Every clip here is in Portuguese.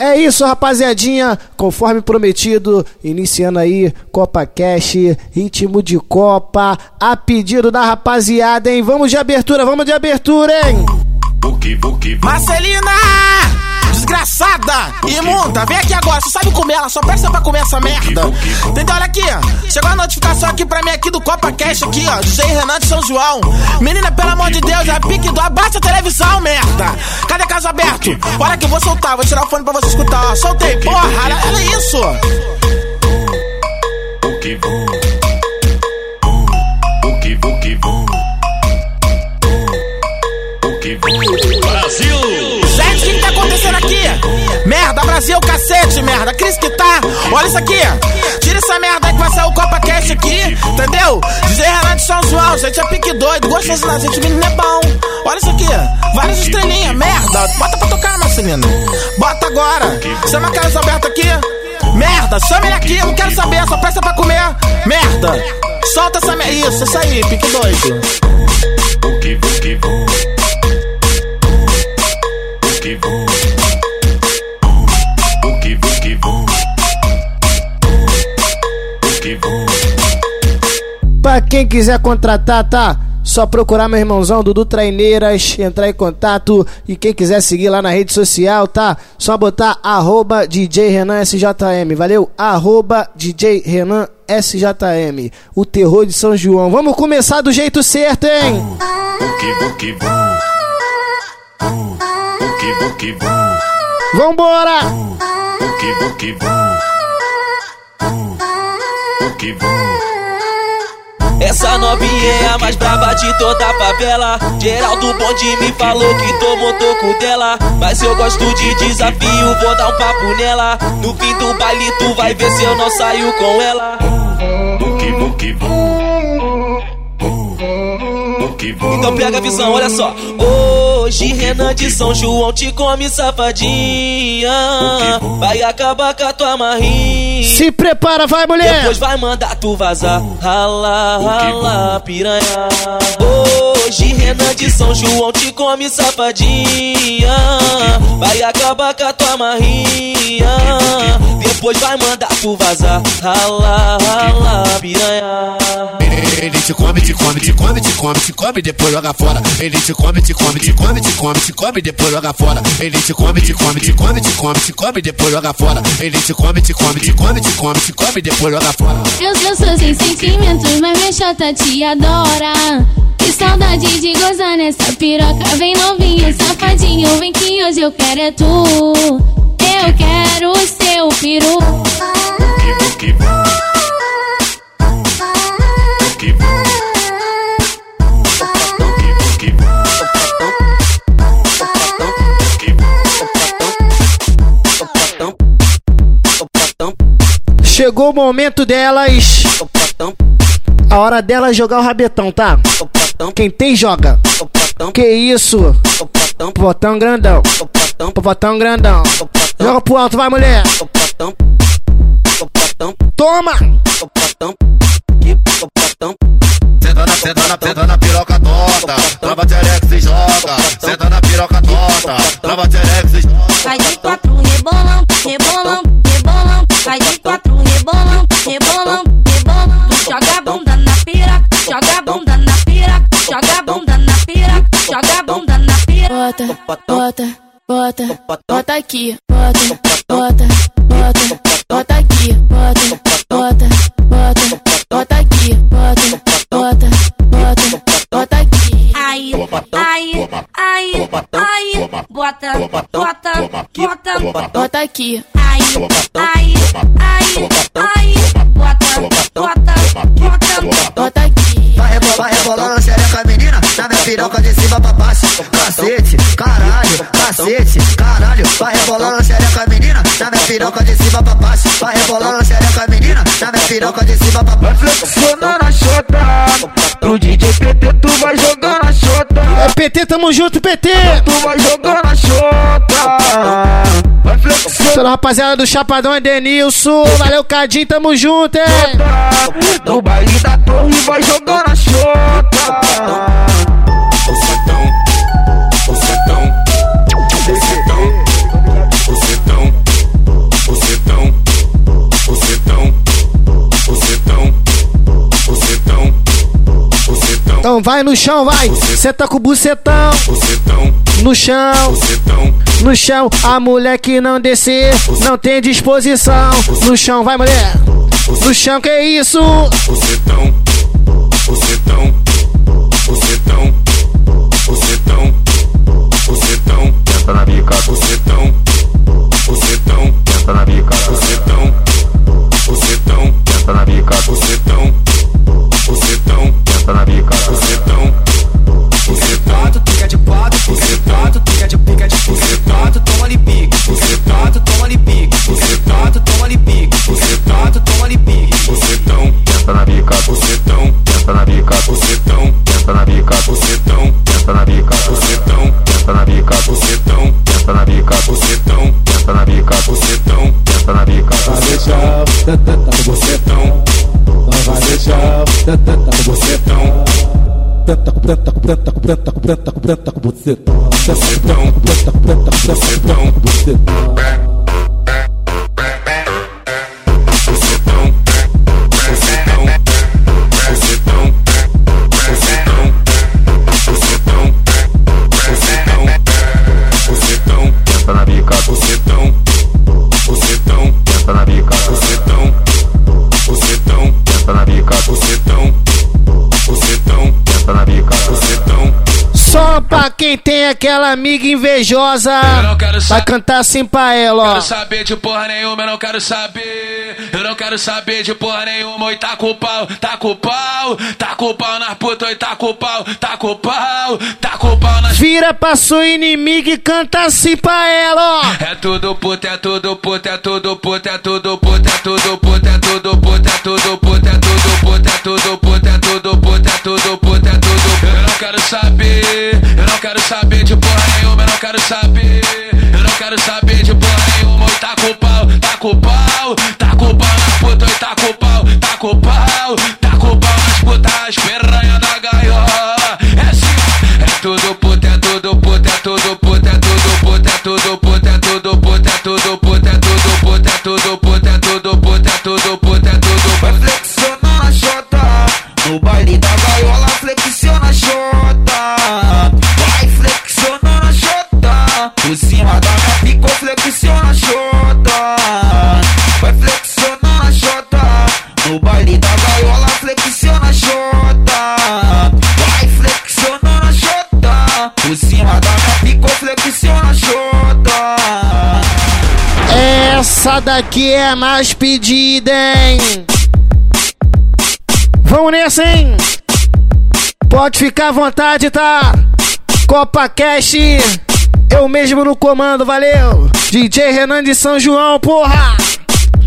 É isso, rapaziadinha. Conforme prometido, iniciando aí Copa Cash, ritmo de Copa, a pedido da rapaziada, hein? Vamos de abertura, vamos de abertura, hein? Marcelina! Desgraçada! Imunda, vem aqui agora, você sabe comer, ela só presta pra comer essa merda. Entendeu? Olha aqui, chegou a notificação aqui pra mim aqui do Copa Cash aqui, ó. DJ Renan de São João. Menina, pelo amor de Deus, é pique do abaixa a televisão, merda. Cadê caso aberto? Olha que eu vou soltar, vou tirar o fone pra você escutar, ó. Soltei, porra, olha, isso. Brasil! Merda, Brasil, cacete, merda. Cris que tá. Olha isso aqui. Tira essa merda aí que vai sair o Copa Cash aqui. Entendeu? DJ Renan de São João, gente é pique doido. Gostoso da gente, menino é bom. Olha isso aqui. Várias estrelinhas, merda. Bota pra tocar, Marcelino. Bota agora. Chama a Carlos Alberto aqui. Merda, chama ele aqui, eu não quero saber, só peça pra comer. Merda. Solta essa merda. Isso, isso aí, pique doido. Pra quem quiser contratar, tá? Só procurar meu irmãozão Dudu Traineiras, entrar em contato e quem quiser seguir lá na rede social, tá? Só botar arroba DJ Renan SJM, valeu? Arroba DJ Renan SJM, o terror de São João. Vamos começar do jeito certo, hein? Vambora! Essa novinha é a mais braba de toda a favela. Geraldo Bonde me falou que tomou toco dela. Mas eu gosto de desafio, vou dar um papo nela. No fim do baile, tu vai ver se eu não saio com ela. Então pega a visão, olha só. Hoje Renan de São João te come safadinha. Vai acabar com a tua marrinha. Se prepara, vai mulher! Depois vai mandar tu vazar. Rala, rala, piranha. Hoje Renan de São João te come safadinha. Vai acabar com a tua marrinha. Depois vai mandar tu vazar. Rala, rala, piranha. Ele te come, te come, te come, te come, te come, depois joga fora. Ele te come, te come, te come, te come, te come, depois joga fora. Ele te come, te come, te come, te come, te come, depois joga fora. Ele te come, te come, te come, te come, te come, depois joga fora. Eu, eu sou sem sentimentos, mas minha chata te adora. Que saudade de gozar nessa piroca. Vem novinho, safadinho, vem que hoje eu quero é tu. Eu quero o seu peru. Chegou o momento delas. A hora delas jogar o rabetão, tá? Quem tem, joga. Que isso? Botão grandão. Botão grandão. Joga pro alto, vai, mulher. Toma! Senta na, senta na, senta na piroca torta. Trava terex e joga. Senta na piroca torta. Trava terex Bota, bota, bota, bota aqui. Bota, bota, bota, bota aqui. Bota, bota, bota, bota aqui. Bota, bota, bota, bota aqui. Aí, aí, aí, aí, bota, bota, bota, Bota aqui. aí, aí, aí, aí, bota, bota, bota. Bota aqui. Vai rebolar, rebolando a xereca, menina. Na minha piroca de cima. Cacete, caralho, cacete, caralho. Vai rebolando a xereca, menina. Na minha piroca de cima pra baixo. Vai rebolando a xereca, menina. Na minha piroca de cima pra baixo. Flexionando a chota Pro DJ PT tu vai jogando a chota É PT, tamo junto, PT! Tu vai jogando a chota Vai flexionando Toda rapaziada do Chapadão é Denilson. Valeu, Cadinho, tamo junto, hein? No baile da torre vai jogando a chota Vai no chão, vai. Senta com o bucetão. Bucetão, No chão, bucetão, no chão. A mulher que não descer, não tem disposição. No chão, vai, mulher. No chão, que isso? bucetão, bucetão, bucetão, bucetão, bucetão, Senta na bica, bucetão, bucetão, senta na bica, bucetão, bucetão, senta na bica, bucetão, bucetão, senta na bica, bucetão, bucetão, Fica de quatro, fica de quatro, fica de pica de pica. De quatro, toma ali pique. Fica de quatro, toma ali pique. De quatro, toma ali pique. De quatro, toma ali pique. bucetão, senta na bica, bucetão, senta na bica, bucetão, senta na bica, bucetão, preta com preta com preta com preta com você. Você tão, você tão, você tão, você quem tem aquela amiga invejosa. Eu não quero Vai cantar assim pra ela, ó. quero saber de porra nenhuma, eu não quero saber. Eu não quero saber de porra nenhuma, oi, tá com o pau, tá com o pau, tá com o pau nas putas, oi, tá com o pau, tá com o pau, tá com o pau nas Vira pra sua inimiga e canta assim pra ela, ó. É tudo puta, é tudo puta, é tudo puta, é tudo puta, é tudo puta, é tudo puta, é tudo puta, é tudo puta, é tudo puta, é tudo puta, é tudo puta, é tudo Eu não quero saber, eu não quero saber de porra nenhuma, eu não quero saber, eu não quero saber de porra nenhuma, oi, tá com pau, tá com pau, tá com pau nas putas, oi, tá com pau, tá com pau, tá com pau nas putas, as piranha da gaiola, é assim, é tudo puta, é tudo puta, é tudo puta, é tudo puta, é tudo puta, é tudo puta, é tudo puta, é tudo puta, é tudo puta, é tudo puta, é tudo puta, é tudo Vai puta. flexionando a xota. No baile da Daqui é a mais pedida, hein? Vamos nessa, hein? Pode ficar à vontade, tá? Copa Cash, eu mesmo no comando, valeu! DJ Renan de São João, porra!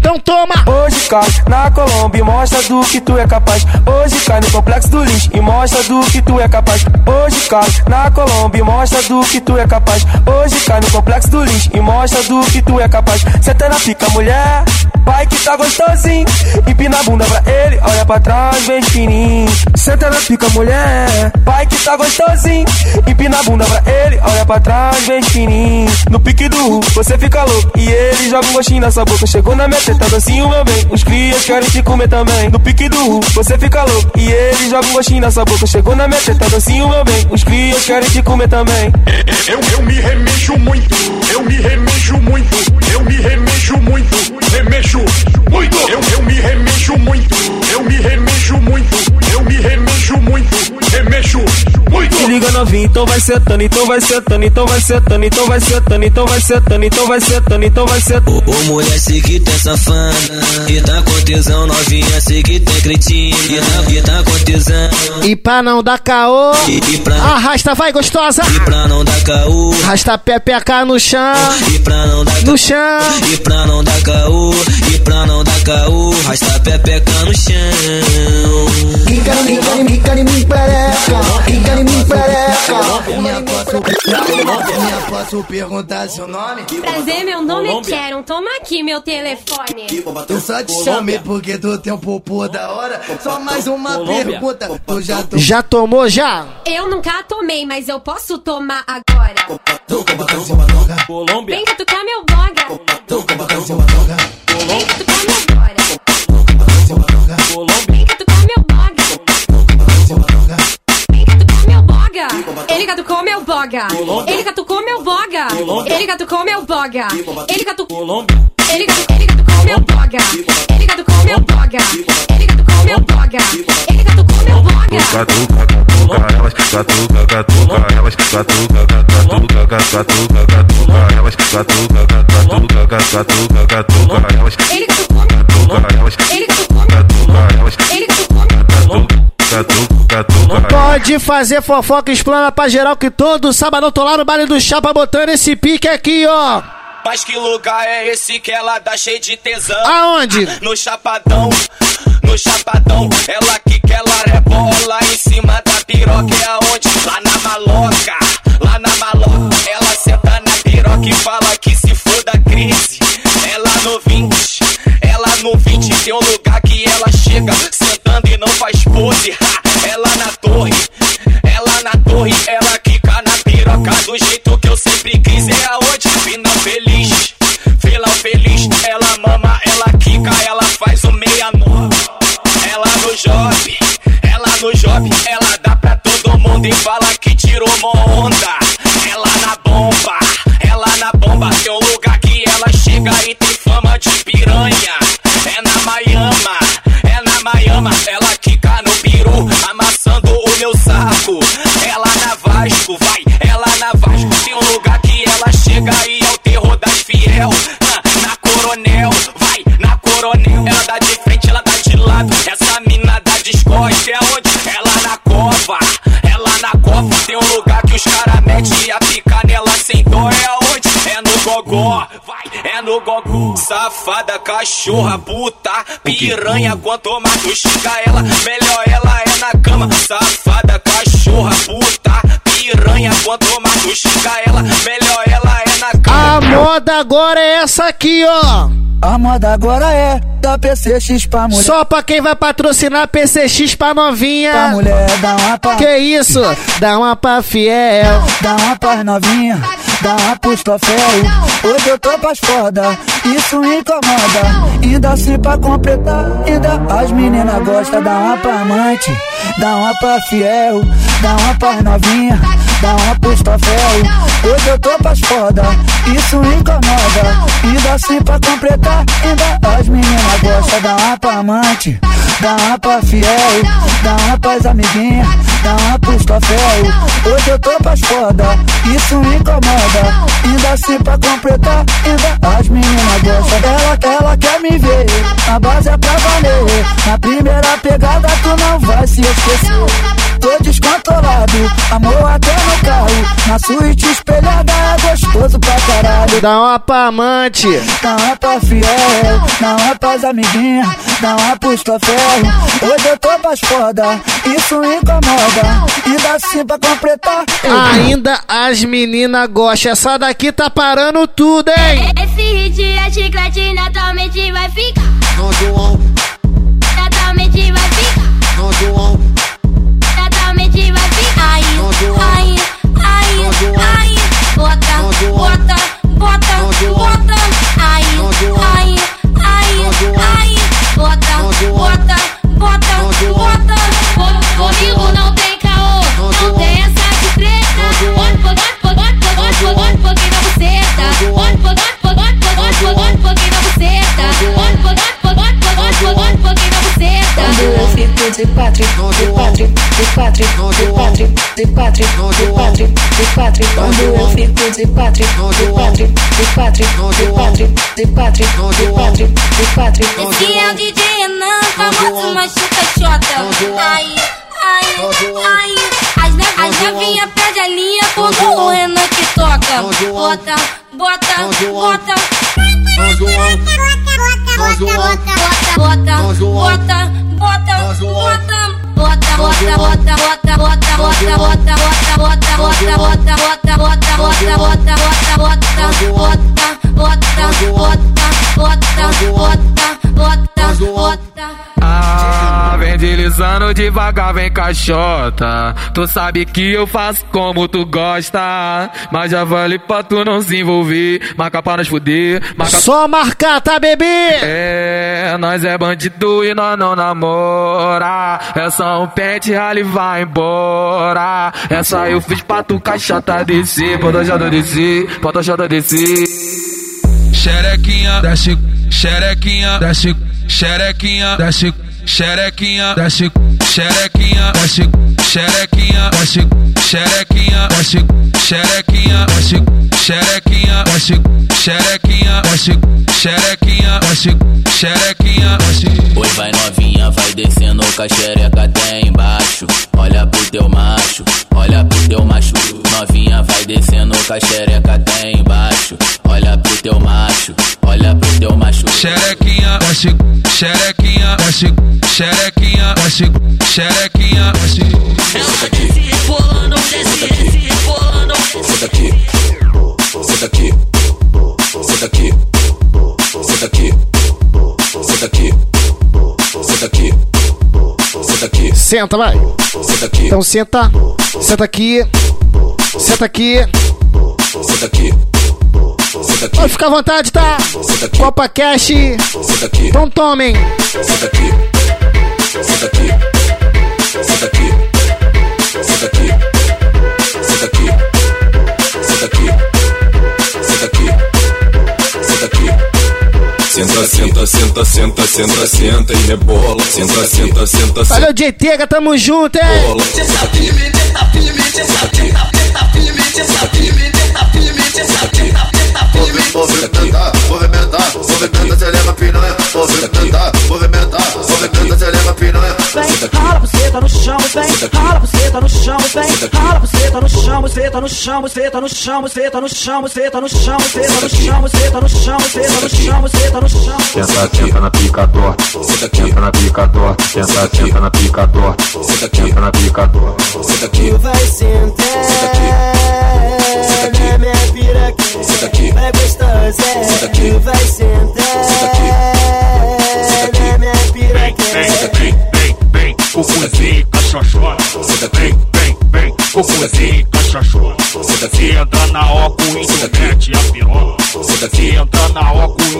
Então toma! Hoje cai na Colômbia e mostra do que tu é capaz. Hoje cai no complexo do lixo e mostra do que tu é capaz. Hoje cai na Colômbia e mostra do que tu é capaz. Hoje cai no complexo do lixo e mostra do que tu é capaz. Senta na pica, mulher, vai que tá gostosinho. Empina a bunda pra ele, olha pra trás, vem fininho. Senta na pica, mulher, vai que tá gostosinho. Empina a bunda pra ele, olha pra trás, vem fininho. No pique do Ru, você fica louco e ele joga um gostinho nessa boca. Chegou na minha teta, docinho, meu bem. Os crias querem te comer também. No pique do Ru, você fica louco e ele joga um gostinho nessa boca. Chegou na minha teta, docinho, meu bem. Os crias querem te comer também. Eu, eu me remexo muito, eu me remexo muito, eu me remexo muito, remexo muito. Eu, eu me remexo muito, eu me remexo muito, eu me remexo muito, remexo muito. Se liga novinho, então vai setando, então vai setando, então vai setando, então vai setando, então vai setando, então vai setando, então vai setando. Ô mulher, sei que tem safana E tá com tesão, novinha, sei que tem cretina E tá, e tá com tesão E pra não dar caô, E, e pra, arrasta, vai gostosa! e pra não dar caô Arrasta pé, peca no chão, E pra não dar no chão! E pra não dar caô E pra não dar caô Rasta pepeca no chão Quica em mim, quica em mim, pereca. Quica em mim, pereca. Posso perguntar seu nome? Prazer, meu nome é Sharon. Toma aqui meu telefone. Eu só te chamei porque tu tem um popô da hora. Só mais uma pergunta. Tu já tô Já tomou, já? Eu nunca tomei, mas eu posso tomar agora. Vem que tu quer meu boga. Vem que tu quer meu bora. Vem que tu quer meu boga. Vem que tu boga. Ele catucou meu boga. Ele catucou meu boga. Ele catucou. Ele catucou, meu meu meu meu boga. Catuca, catuca, elas catuca, catuca, elas catuca, catuca, catuca, catuca, elas catuca, catuca, catuca, catuca, elas Ele catucou catuca, elas Ele catucou catuca, elas Ele catucou catuca, catuca, Pode fazer fofoca, explana pra geral que todo sábado tô lá no baile do Chapa botando esse pique aqui, ó. Mas que lugar é esse que ela dá cheio de tesão? Aonde? No chapadão, no chapadão. Ela que quer ela rebola em cima da piroca. É aonde? Lá na maloca, lá na maloca. Ela senta na piroca e fala que se for da crise. Ela no 20, ela no 20 tem um lugar que ela chega sentando e não faz pose. Ha, ela na torre, ela na torre, ela quica na piroca do jeito que eu sempre ela dá pra todo mundo e fala que tirou uma onda. Ela na bomba, ela na bomba, tem um lugar que ela chega e tem fama de piranha. É na Miama, é na Miama, ela quica no peru, amassando o meu saco. Ela na Vasco, vai, ela na Vasco, tem um lugar que ela chega e é o terror das fiel. Na, na Coronel, vai, na Coronel, ela dá de frente, ela dá de lado. Essa Safada, cachorra, puta, piranha. Quanto mais tu xinga ela, melhor ela é na cama. Safada, cachorra, puta, piranha. Quanto mais tu xinga ela, melhor ela é na cama. A moda agora é essa aqui, ó. A moda agora é da PCX pra mulher. Só pra quem vai patrocinar PCX pra novinha. Pra mulher, dá uma pra. Que isso? Dá uma pra fiel. Dá uma pras novinha, dá pros troféu. Hoje eu tô pras foda, isso incomoda. Ainda assim pra completar, ainda as meninas gostam. Dá uma pra amante, dá uma pra fiel. Dá uma pras novinha, dá uma pros troféu. Hoje eu tô pras foda, isso incomoda. Ainda assim pra completar, ainda as meninas gostam. Dá uma pra amante, dá uma pra fiel. Dá uma pras amiguinhas, dá uma pros troféu. Hoje eu tô pras foda, isso me incomoda. Ainda assim pra completar, ainda as meninas gostam. Ela, ela quer me ver, a base é pra valer. Na primeira pegada tu não vai se esquecer. Tô descontrolado, amor até no carro. Na suíte espelhada é gostoso pra caralho. Dá uma pra amante. Dá uma pra fiel, dá uma pras amiguinhas, dá uma pros troféu. Hoje eu tô pras foda, isso me incomoda. Ainda assim pra completar. Ainda as meninas gostam. Essa daqui tá parando tudo, hein? Esse hit é chiclete, naturalmente vai ficar. Não João, Naturalmente vai ficar. Devagar, vem caixota. Tu sabe que eu faço como tu gosta. Mas já vale pra tu não se envolver. Marca pra nós fuder. Marca... Só marcar, tá, bebê? É, nós é bandido e nós não namora. É só um pente, rally vai embora. Essa eu fiz pra tu caixota descer. Pode já descer, pode já descer. Xerequinha, desce, xerequinha, desce, xerequinha, desce, xerequinha, desce, xerequinha, desce, xerequinha, desce, xerequinha, desce, xerequinha, desce, xerequinha, desce, xerequinha, desce, xerequinha, desce, xerequinha, desce. Oi, vai novinha, vai descendo com a xereca até embaixo. Olha pro teu macho, olha pro teu macho. Novinha, vai descendo com a xereca até embaixo. Olha pro teu macho, olha pro teu macho. Xerequinha, desce, xerequinha, desce, xerequinha, desce, xerequinha, desce. Senta aqui, rebolando, desce, desce, rebolando. Senta aqui, senta aqui, senta aqui, senta aqui, senta aqui, senta aqui, senta aqui. Senta, vai. Senta aqui. Então senta. Senta aqui. Senta aqui. Senta aqui. Senta aqui. Pode ficar à vontade, tá? Senta aqui. Copa Cash. Senta aqui. Então tomem. Senta aqui. Senta aqui. Senta aqui. Senta aqui. Senta aqui. Senta aqui. Senta aqui. Senta aqui. Senta, senta, senta, senta, senta, senta e rebola. Senta, senta, senta, senta. Valeu, JTega, tamo junto, hein? Bola. Senta firme, senta firme, Movimentar, movimentar, movimenta, acelera a piranha. Movimentar, movimentar, movimenta, acelera a piranha. Vem, rala buceta no chão, vem, rala buceta no chão, vem, rala buceta no chão, buceta no chão, buceta no chão, buceta no chão, buceta no chão, buceta no chão, buceta no chão, buceta no chão, buceta no chão. Senta, senta na pica torta. Senta na pica torta. Senta, senta na pica torta. Senta na pica torta. Senta aqui. vai sentar Senta aqui. Senta aqui. Senta aqui. Vai gostosa, Senta aqui. vai sentar Senta aqui. Senta aqui. na minha piroquinha. Senta aqui. Vem, vem, cucuzinho, cachochota. Senta aqui. Vem, vem, vem, cucuzinho, cachochota. Senta aqui. Entra na Senta tu aqui. mete a piroca. Senta Se aqui. entra na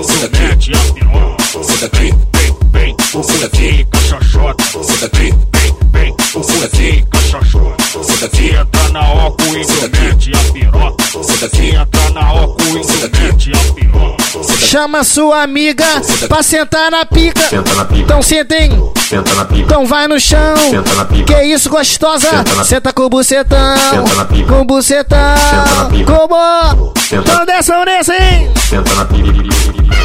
Senta tu aqui. mete a piroca. Senta aqui. Vem, vem, cucuzinho, cachochota. Senta aqui. Vem, vem, cucuzinho, cachochota. Senta Se aqui. entra na tu aqui. mete a piroca. Senta Se aqui. entra na tu aqui. mete a piroca. Chama sua amiga pra sentar na pica. Senta na pica. Então sentem. Senta na pica. Então vai no chão. Senta na pica. Que isso, gostosa? Senta na- Senta com o bucetão. Senta na pica. Com o bucetão. Senta na pica. Como? Senta- Então nesse, hein? Senta na pica.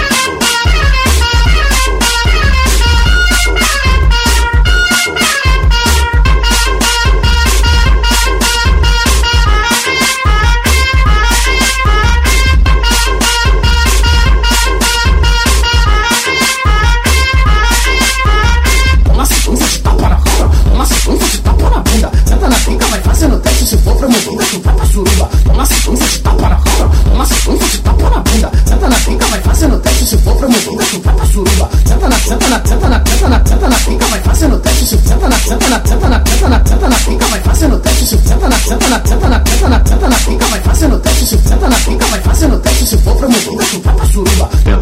Sequência de tapa na bunda. Senta na pica, vai fazendo teste. Se for promovida, tu vai pra suruba. Senta na, senta na, senta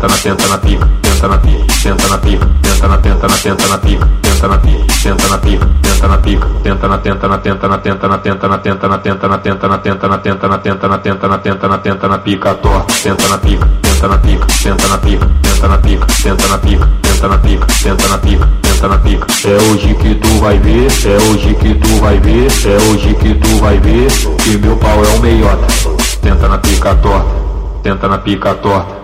Senta na, senta na pica, senta na pica, senta na pica, senta na, tenta na, tenta na pica, senta na pica, senta na pica, senta na pica, tenta na, tenta na, tenta na, tenta na, tenta na, tenta na, tenta na, tenta na, tenta na, tenta na, tenta na, tenta na, tenta na, tenta na pica, torta, senta na pica, senta na pica, senta na pica, senta na pica, senta na pica, senta na pica, senta na pica, senta na pica. É hoje que tu vai ver, é hoje que tu vai ver, é hoje que tu vai ver que meu pau é o meiota. Tenta na pica, torta, tenta na pica, torta.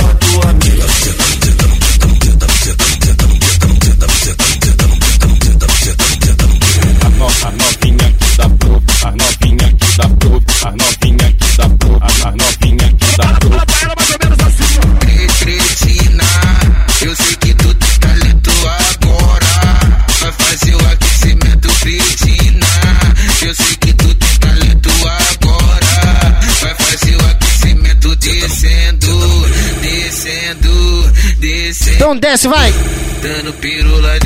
desce, vai. Dando pirula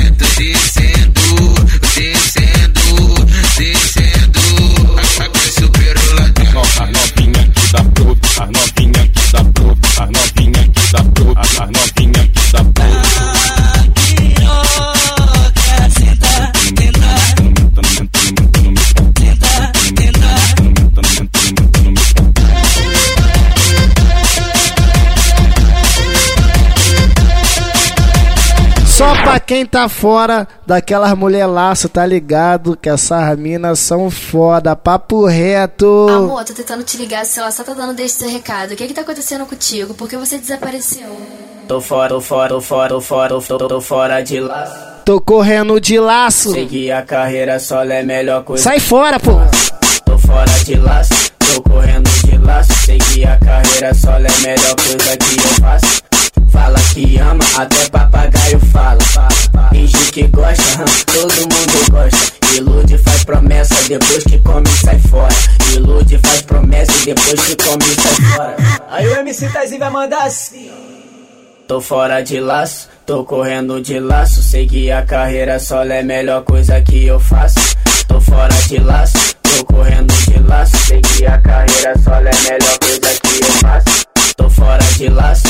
pra quem tá fora daquelas mulher laço, tá ligado? Que essas minas são foda, papo reto. Amor, tô tentando te ligar, se ela só tá dando desse seu recado. O que que tá acontecendo contigo? Por que você desapareceu? Tô fora, tô fora, tô fora, tô fora, tô, tô, tô fora de laço. Tô correndo de laço. Seguir a carreira solo é melhor coisa. Sai fora, pô. Tô fora de laço, tô correndo de laço. Seguir a carreira solo é a melhor coisa que eu faço. Fala que ama, até papagaio fala. Finge que gosta, todo mundo gosta. Ilude, faz promessa, depois que come sai fora. Ilude, faz promessa, depois que come sai fora. Aí o MC Tazinho vai mandar assim. Tô fora de laço, tô correndo de laço. Seguir a carreira solo é a melhor coisa que eu faço. Tô fora de laço, tô correndo de laço. Seguir a carreira solo é a melhor coisa que eu faço. Tô fora de laço,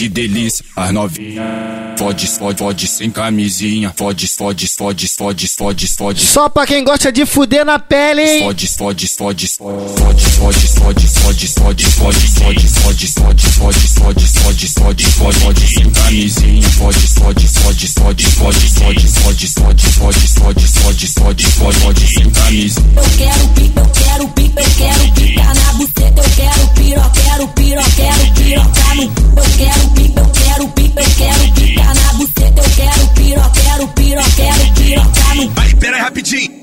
que delícia, as novinhas. Fode, fode, fode sem camisinha. Fode, fode, fode, fode, fode, fode. Só pra quem gosta de fuder na pele, hein? Fode, fode, fode, fode, fode, fode, fode, fode, fode, fode, fode, fode, fode, fode, fode, fode, fode, fode, sem camisinha. Fode, fode, fode, fode, fode, fode, fode, fode, fode, fode, fode, fode, fode, fode, sem camisinha. Eu quero pipa, eu quero pipa, eu quero na buceta, eu quero piro, quero piro, quero pirocar no. Eu quero pipa, eu quero pipa, eu quero picar na buceta, eu quero piro, quero piro, quero pirocar no. Aí, pera aí rapidinho.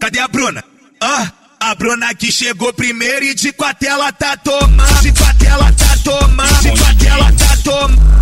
Cadê a Bruna? Ah, a Bruna que chegou primeiro e de quatro ela tá tomando. De quatro ela tá tomando. De quatro ela tá tomando.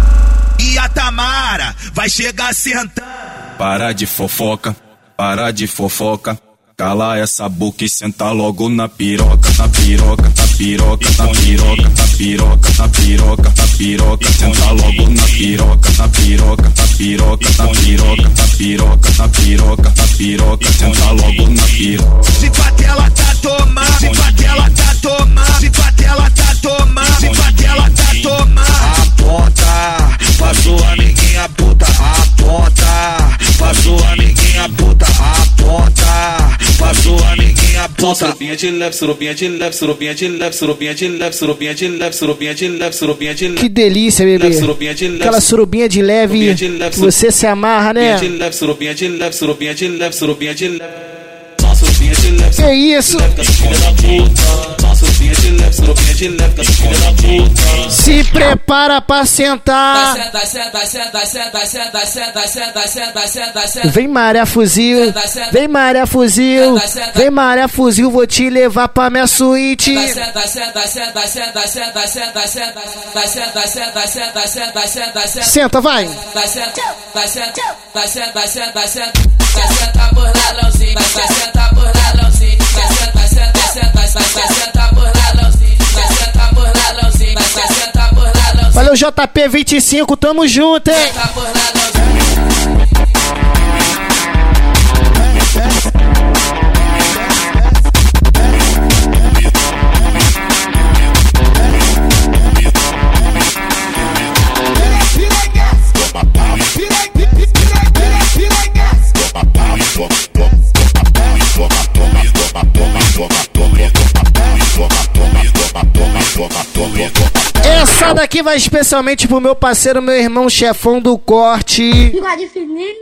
E a Tamara vai chegar sentando. Para de fofoca, para de fofoca. Cala essa boca e senta logo na piroca, na piroca, na piroca, na piroca, na piroca, na piroca, na piroca. Senta logo na piroca, na piroca, na piroca, na piroca, na piroca, na piroca, na piroca. Senta logo na piroca. De quatro ela tá tomando. De quatro ela tá tomando. De quatro ela tá tomando. De quatro ela tá tomando. Aponta pra sua amiguinha puta. Aponta pra sua amiguinha puta. Aponta pra sua amiguinha puta. Surubinha de leve, surubinha de leve, surubinha de leve, surubinha de leve, surubinha de leve, surubinha de leve, surubinha de leve. Que delícia, bebê. Leve, surubinha de leve, Aquela surubinha de leve surubinha de leve, que você se amarra, né? Surubinha de leve, surubinha de leve, surubinha de leve, surubinha de leve. Só surubinha de leve. Que isso? Leve, com filha da puta. Se prepara pra sentar. Vem Maria Fuzil, vem Maria Fuzil, vem Maria Fuzil, vou te levar pra minha suíte. Senta, vai. Senta por lá, Valeu JP 25, tamo junto, hein? Essa daqui vai especialmente pro meu parceiro, meu irmão chefão do corte. Bigode fininho.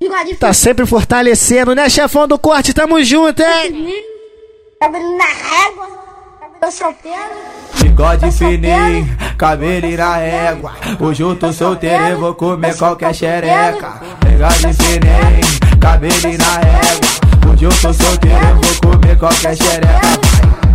Bigode Tá sempre fortalecendo, né, chefão do corte? Tamo junto, hein? fininho. Cabelo na régua. Tô solteiro. Bigode fininho, cabelo na régua. Hoje eu tô solteiro e vou comer qualquer xereca. Bigode fininho, cabelo na régua. Hoje eu tô solteiro e vou comer qualquer xereca.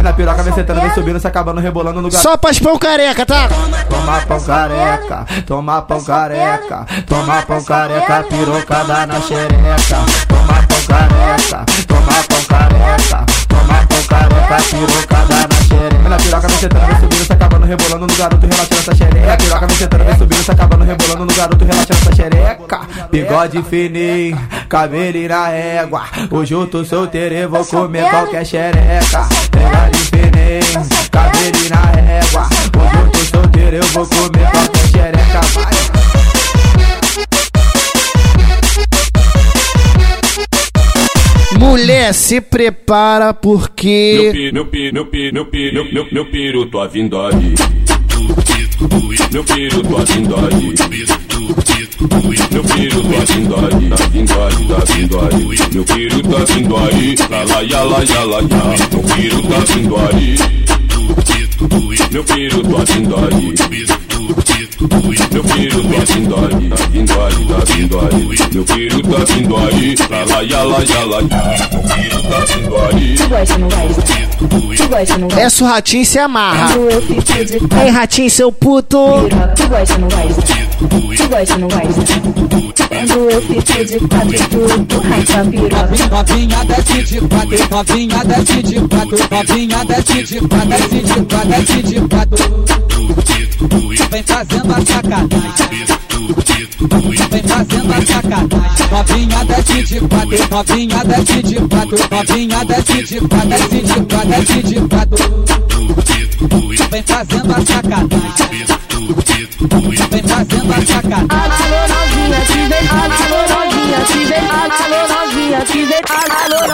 Na piroca vem sentando, vem subindo, se acabando, rebolando no gato. Só pras pão careca, tá? Toma pão careca, toma pão careca, toma pão careca, pirocada na xereca. Toma pão careca, toma pão careca, toma pão careca, pirocada na xereca. Na piroca vem sentando, vem subindo, se acabando, rebolando no garoto, relaxando essa xereca. Na piroca vem sentando, vem subindo, se acabando, rebolando no garoto, relaxando essa xereca. Bigode fininho, cabelo na régua. Hoje eu tô solteiro e vou comer qualquer xereca. Bigode fininho, cabelo na régua. Hoje eu tô solteiro, eu vou comer qualquer xereca. Vai. Mulher, se prepara porque. meu pi, meu pi, meu pi, meu, meu, meu piru, tô vindo aí. Meu piru, tô vindo aí. Meu piru, tô vindo aí. Tá vindo aí, tá vindo aí. Meu piru tá vindo aí. Lá, lá, lá, lá, ya. Meu piru tá vindo aí. Meu filho do em dole Meu filho do em dole Em dole, bota em dole Meu filho bota em dole Lá, lá, lá, lá, lá o ratinho se amarra Ei ratinho seu puto. Tu gosta, não gosta Tu gosta, não gosta? Quando eu fico de quatro, tu, tu racha piroca. Novinha desce de quatro, novinha desce de quatro, novinha desce de quatro, desce de quatro, desce de quatro. Vem fazendo a sacanagem. Vem fazendo a sacanagem. Novinha desce de quatro, novinha desce de quatro, novinha desce de quatro, desce de quatro, desce de quatro. Vem fazendo a sacanagem. Vem fazendo a sacanagem. Alô novinha que vem, alô novinha que vem, alô novinha que vem, alô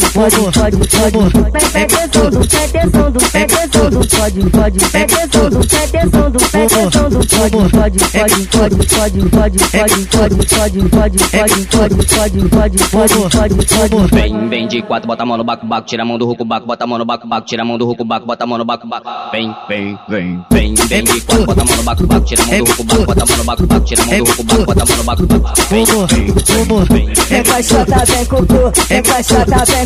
fode. Presta atenção do, presta atenção do, presta atenção do fode, fode, presta atenção do, presta atenção do, presta atenção do fode, fode, fode, fode, fode, fode, fode, fode, fode, fode, fode, fode, fode, fode, fode, fode, fode. Vem, vem de quatro, bota a mão no baco, baco, tira a mão do ruco, baco, bota a mão no baco, baco, tira a mão do ruco, baco, bota a mão no baco, baco. Vem, vem, vem, vem, vem de quatro, bota a mão no baco, baco, tira a mão do ruco, baco, bota a mão no baco, baco, tira a mão do ruco, baco, bota a mão no baco, baco. Vem, vem, vem, vem. Vem caixota, vem cocô, vem caixota, vem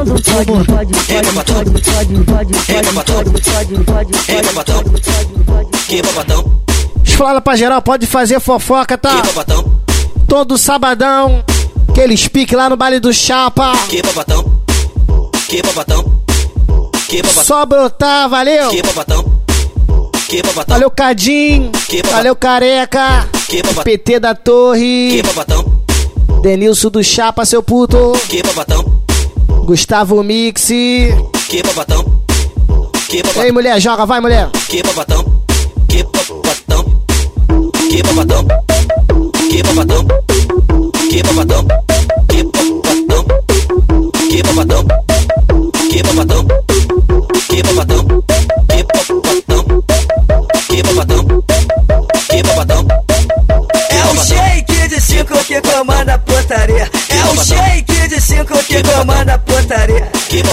Então pode, pode, pode, pode, pode, pode, pode, Fala pra geral, pode fazer fofoca, tá? Que babadão. Todo sabadão, que eles lá no baile do Chapa. Que babadão, que babadão, que babadão. Só brotar, valeu. Que babadão. Que babadão. Valeu, Cadim. Que babadão. Valeu, Careca. Que babadão. PT da Torre. Que babadão. Denilson do Chapa, seu puto. Que babadão. Gustavo Mix. Que babatão. Que babatão. Ei, mulher, joga, vai, mulher. Que babatão. Que babatão. Que babatão. Que babatão. Que babatão. Que babatão. Que babatão. Que babatão. Que babatão. Que babatão. Que babatão. Que babatão. É o shake de cinco que comanda a putaria. O shake de cinco que comanda a putaria.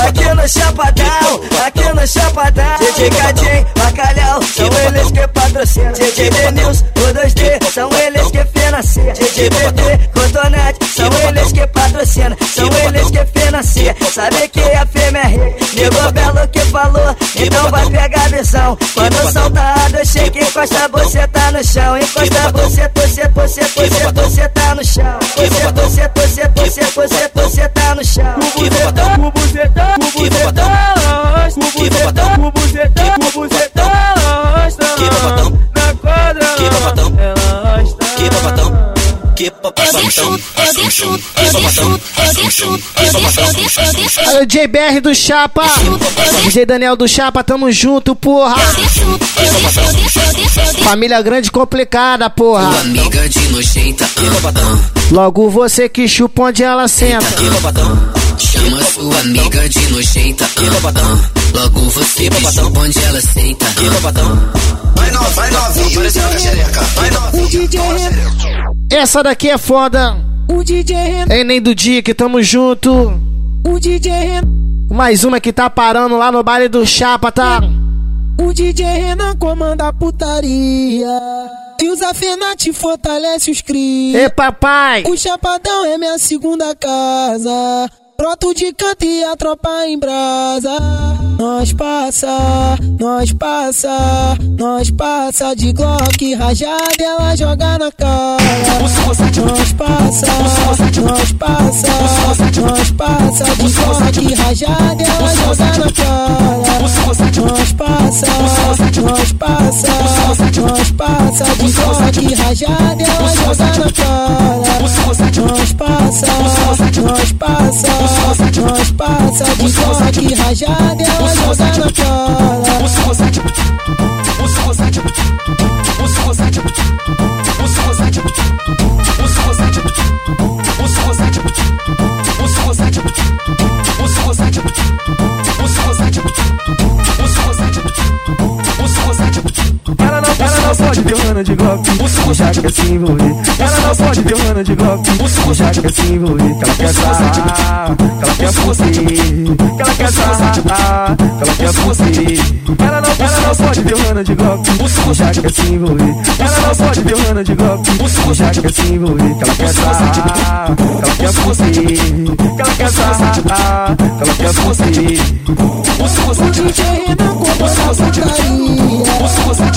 Aqui no Chapadão, aqui no Chapadão. DJ Cadinho, Bacalhau, são eles que patrocinam. DJ Denilson, o 2D, são eles que financiam. DJ BT, Cotonete, são eles que patrocinam. São eles que financiam. Sabe que a firma é rica, nego belo que falou. Então vai pegar visão. Quando soltar a shake, encosta você tá no chão. Encosta você, você, você, você, você tá no chão. Você, você, você, você, você, você no chão. Que bocotão, que bocotão, que bocotão, que bocotão, que bocotão, que bocotão, tão, quadra, que tão, que bocotão, que bocotão. O buzetão, o buzetão, o buzetão, o buzetão, o buzetão. Olha o JBR do Chapa. DJ Daniel do Chapa, tamo junto, porra. Família grande complicada, porra. Amiga de nojenta, Logo você que chupa onde ela senta. chama sua amiga de nojenta. Logo você que chupa onde ela senta. Vai novinha, vai novinha. Vai novinha. Essa daqui é foda. O DJ É nem do dia que tamo junto. O DJ Mais uma que tá parando lá no baile do Chapa, tá? O DJ Renan comanda a putaria. E os Afenate fortalece os cria. Ê, papai! O Chapadão é minha segunda casa. Broto de canto e a tropa em brasa. Nós passa, nós passa, nós passa de Glock rajada ela joga na cara. Nós passa, nós passa, nós passa de Glock rajada ela joga na cara. Nós passa, nós passa, nós passa de Glock rajada ela joga na cara. Só que rajada, ela joga na golpe, já quer se envolver. Ela não pode ter um ano de golpe, já quer se envolver. Ela quer sarrar, ela quer que ela quer sarrar, ela quer fuder. Ela não, ela não pode ter um ano de golpe, já quer se envolver. Ela não pode ter um ano de golpe, já quer se envolver. Ela quer sarrar, que ela quer que ela quer sarrar, ela quer fuder. O DJ Renan comanda a putaria.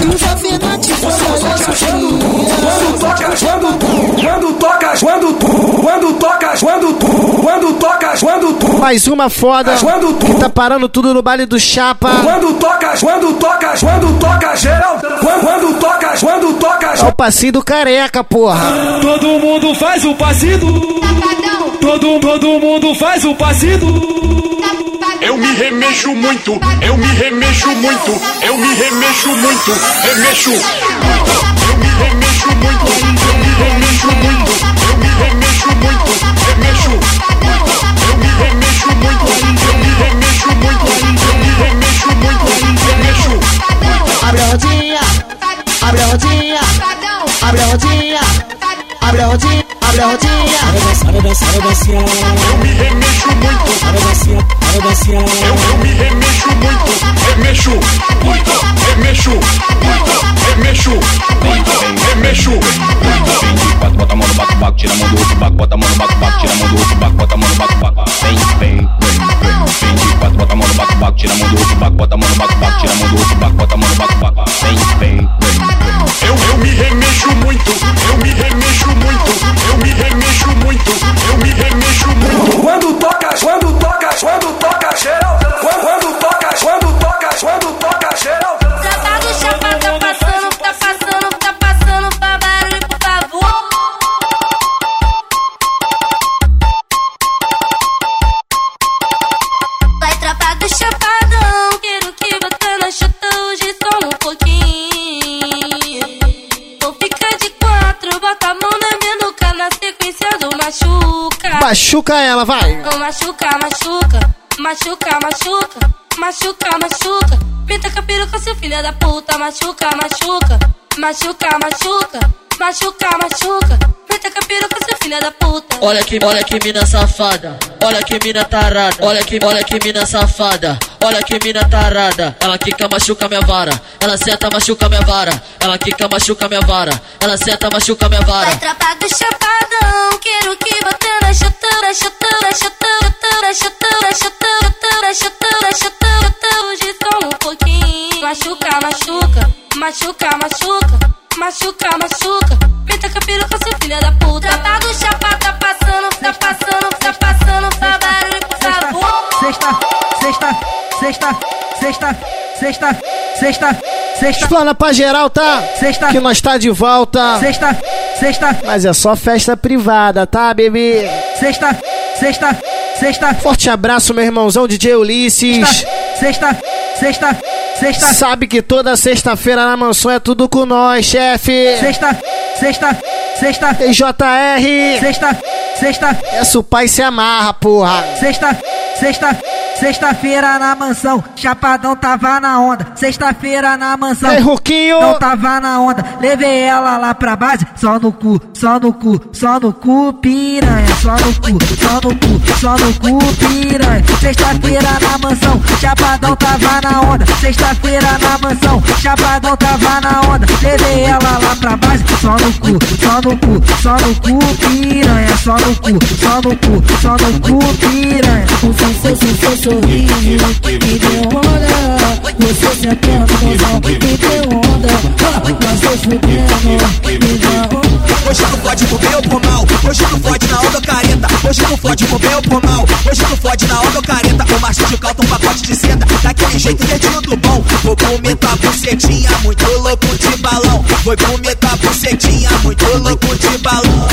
E os Afenate fortalece Quando toca, quando, quando toca, quando, quando toca, quando, Mais uma foda que tá parando tudo no baile do Chapa. quando toca, quando toca, quando toca geral, quando, quando toca, quando toca, É o passinho do careca, porra. todo mundo faz o passido, todo, todo mundo faz o passido. Eu me remexo muito, eu me remexo muito, eu me remexo muito, remexo remexo muito, eu me remexo muito, eu me remexo muito, eu me remexo muito, remexo muito. Abre a rodinha, abre a rodinha, abre a rodinha, abre a rodinha, abre a rodinha. Eu me remexo muito, eu, eu me remexo muito, remexo muito, remexo muito, remexo muito, tira a mão do outro baco, bota a mão no baco, baco, tira a mão do outro baco, bota a mão no baco, baco. Vem, vem, vem, vem. Vem de quatro, bota a mão no baco, baco, tira a mão do outro baco, bota a mão no baco, baco, tira a mão do outro baco, bota a machuca. Machuca ela, vai. Vou machucar, machuca, machuca, machuca, machuca, machuca. Me taca peruca, seu filho da puta, machuca, machuca, machuca, machuca, machuca, machuca. Me taca peruca, seu filho da puta. Olha que, olha que mina safada, olha que mina tarada, olha que, olha que mina safada, olha que mina tarada. Ela quica, machuca minha vara, ela senta, machuca minha vara, ela quica, machuca minha vara, ela senta, machuca minha vara. Vai tropa do chapadão, quero que chutando, chutando, chutando, chutando, chutando, chutando, hoje só um pouquinho. Machuca, machuca, machuca, machuca, machuca, machuca. Me taca peruca, seu filho da puta. Tropa do chapa tá passando, tá passando, tá passando, pra barulho, por favor. Sexta, sexta, sexta, sexta, sexta, sexta, sexta. Explana pra geral, tá? Sexta. Que nós tá de volta. Sexta, sexta. Mas é só festa privada, tá, bebê? Sexta, sexta, sexta. Forte abraço, meu irmãozão DJ Ulisses. Sexta, sexta, sexta. Sabe que toda sexta-feira na mansão é tudo com nós, chefe. Sexta, sexta, sexta. JR. Sexta, sexta. Essa o pai se amarra, porra. Sexta, sexta, sexta-feira na mansão. Chapadão tava na onda. Sexta-feira na mansão. Ei, Ruquinho. Não tava na onda. Levei ela lá pra base. Só no cu, só no cu, só no cu, piranha. Só no cu, só no cu, só no cu, piranha. Sexta-feira na mansão. Chapadão tava na onda. Sexta-feira na mansão. Chapadão tava na onda. Levei ela lá pra base. Só no cu, só no cu, só no cu, piranha. Só no cu, só no cu, só no cu, piranha. O seu, seu, seu sorriso me deu onda Você sentando no mão me deu onda Nós dois fudendo, me dá onda Hoje tu fode por bem ou por mal. Hoje tu fode na onda careta. Hoje tu fode ou por mal. Hoje tu fode na onda careta. O macho de calta um pacote de seda. Daquele jeito dedinho do bom. Vou comer tua bucetinha Muito louco de balão. Vou comer tua bucetinha Muito louco de balão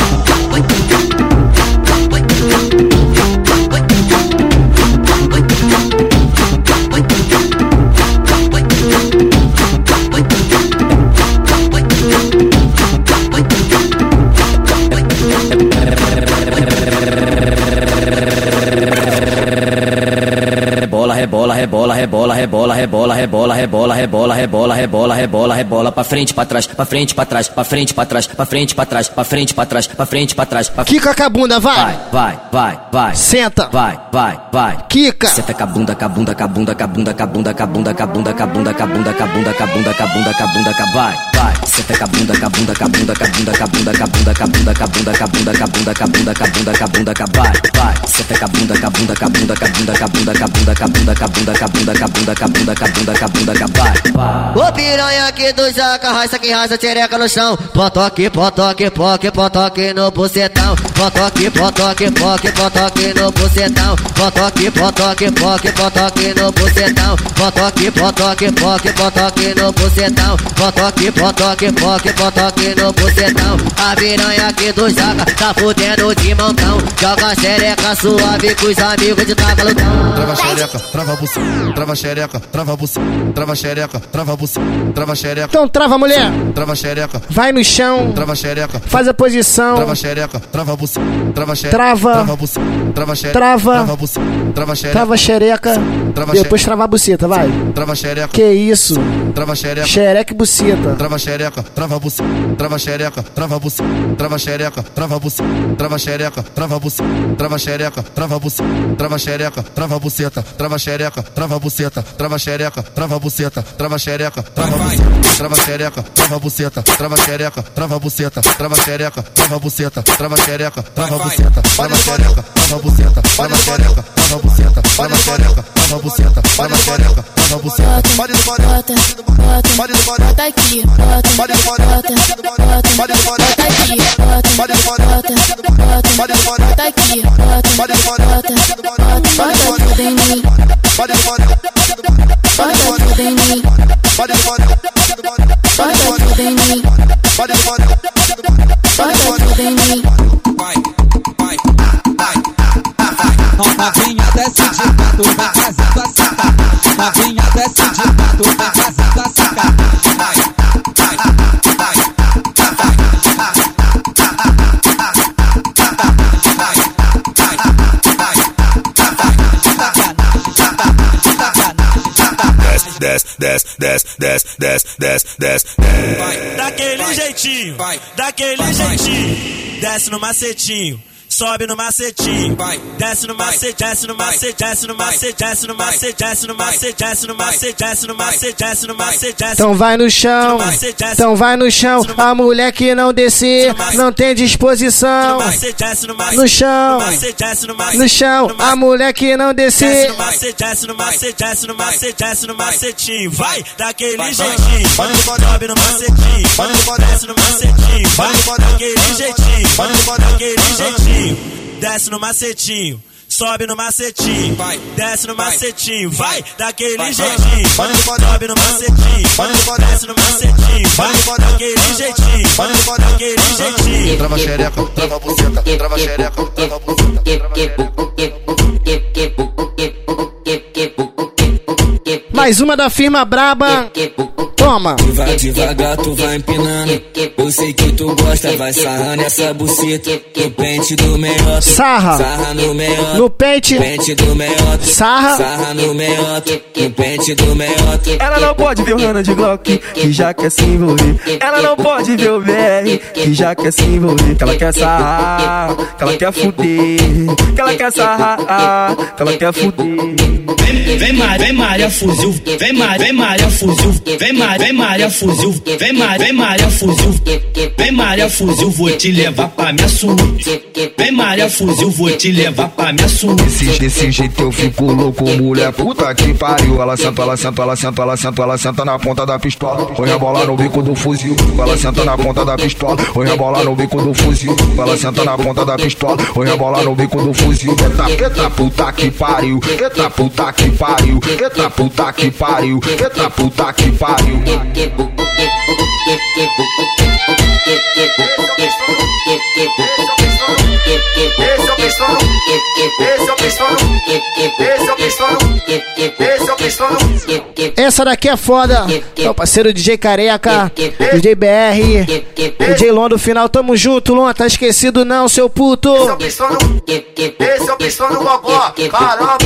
rebola, rebola, rebola, rebola, rebola, rebola, rebola, rebola, rebola, rebola, rebola, rebola, pra frente, pra trás, pra frente, pra trás, pra frente, pra trás, pra frente, pra trás, pra frente, pra trás, pra frente, pra trás, Kika com a bunda, vai. Vai, vai, vai. Senta. Vai, vai, vai. Kika. Senta com a bunda, com a bunda, com a bunda, com a bunda, com a bunda, com a bunda, com a bunda, com a bunda, com a bunda, com a bunda, com a bunda, com a bunda, com a bunda, com a vai, vai. Senta com a bunda, com a bunda, com a bunda, com a bunda, com a bunda, com a bunda, com a bunda, com a bunda, com a bunda, com a bunda, com a bunda, com a bunda, com a bunda, com a vai, vai. Senta com a bunda, com a bunda, com a bunda, com a bunda, com a bunda, com a bunda, com a bunda, com a bunda, com a bunda, com a bunda, com a bunda, com a bunda, com a bunda, com a bunda, com a vai, vai. Ô piranha aqui do jaca, raça que raça tchereca no chão. Potoque, potoque, poque, potoque no bucetão. Potoque, potoque, poque, potoque no bucetão. Potoque, potoque, poque, potoque no bucetão. Potoque, potoque, poque, potoque no bucetão. Potoque, potoque, poque, potoque no bucetão. A piranha aqui do jaca tá fudendo de montão. Joga xereca suave com os amigos de tabalutão. Trava xereca, trava buceta, trava xereca, trava buceta, trava xereca, trava buceta, trava xereca. Então trava, mulher. Trava xereca. Vai no chão. Trava xereca. Faz a posição. Trava xereca, trava buceta, trava xereca. Trava. Trava buceta, trava xereca. Trava. Trava buceta, trava xereca. Trava xereca. Trava Depois trava a buceta, vai. Trava xereca. Que isso? Trava xereca. Xereca e buceta. Trava xereca, trava buceta, trava xereca, trava buceta, trava xereca, trava buceta, trava xereca, trava buceta, trava xereca, trava buceta, trava xereca, trava buceta, trava xereca, trava buceta, trava xereca, trava buceta, trava xereca, trava buceta, trava xereca, trava buceta, trava xereca, trava buceta, trava xereca, trava buceta, trava xereca, trava buceta, trava xereca, trava buceta, trava xereca, trava buceta, trava xereca, trava buceta, trava xereca, trava buceta. Bota, bota, bota, do bora, bota, bota, pare do bora, bota aqui, bota, bota, do bora, bota, bota, bota, do bora, bota aqui, bota, pare do bora, bota, bota, pare do bora, bota aqui, bota, pare do bora, bota, bota tudo em bota, pare do bora, bota tudo em bota, pare do bora, bota tudo em bota, pare do bora, bota tudo bota, mim. Vai, vai, vai, vai, vai. bota, bota, bota, bota, vai bota, b Novinha desce de gato, vem fazendo a sacanagem. Vai, vai, vai, Desce, desce, desce, desce, desce, desce, desce, desce. Daquele jeitinho, daquele jeitinho. Desce no macetinho. Sobe no macetinho, vai, desce no macete, desce no macete, desce no macete, desce no macete, desce no macete, desce no macete, desce no macete, desce no macete, Então vai no chão, então vai no chão. A mulher que não descer não tem disposição. No chão, no chão. A mulher que não descer. Desce no macete, desce no macete, desce no macete, desce no macetinho, vai, daquele jeitinho. Sobe no macetinho, desce no macetinho, vai, daquele jeitinho, daquele jeitinho. Desce no macetinho, sobe no macetinho, vai, desce no macetinho, vai, daquele jeitinho, sobe no macetinho, desce no macetinho, vai, daquele jeitinho, daquele jeitinho. Trava xereca, trava buceta, trava xereca, trava Mais uma da firma braba. Toma. Tu vai devagar, tu vai empinando. Eu sei que tu gosta, vai sarrando essa buceta. No pente do meiota. Sarra. Sarra no meiota. No pente. Pente do meiota. Sarra. Sarra no meiota. No pente do meiota. Ela não pode ver o Rana de Glock, que já quer se envolver. Ela não pode ver o BR, que já quer se envolver. Que ela quer sarrar, que ela quer fuder. Que ela quer sarrar, que ela quer fuder. Vem, vem Maria, vem Maria fuzil, vem Maria, vem Maria fuzil, vem Maria, vem Maria fuzil, vem Maria, vem Maria fuzil, vem Maria fuzil, vou te levar pra minha suíte. Vem Maria fuzil, vou te levar pra minha suíte. Desse, desse jeito eu fico louco, mulher puta que pariu. Ela senta, ela senta, ela senta, ela senta, ela senta na ponta da pistola. Põe a bola no bico do fuzil. Ela senta na ponta da pistola. Põe a bola no bico do fuzil. Ela senta na ponta da pistola. Põe a bola no bico do fuzil. Eita, eita puta que pariu. Eita puta que pariu. Eita puta que pariu. Eita puta que pariu. É é é é. Essa daqui é foda. É o parceiro DJ Careca, DJ BR, DJ Lon do final. Tamo junto, Lon. Tá esquecido não, seu puto. Esse é o pistola, esse é o pistola do gogó. Caramba.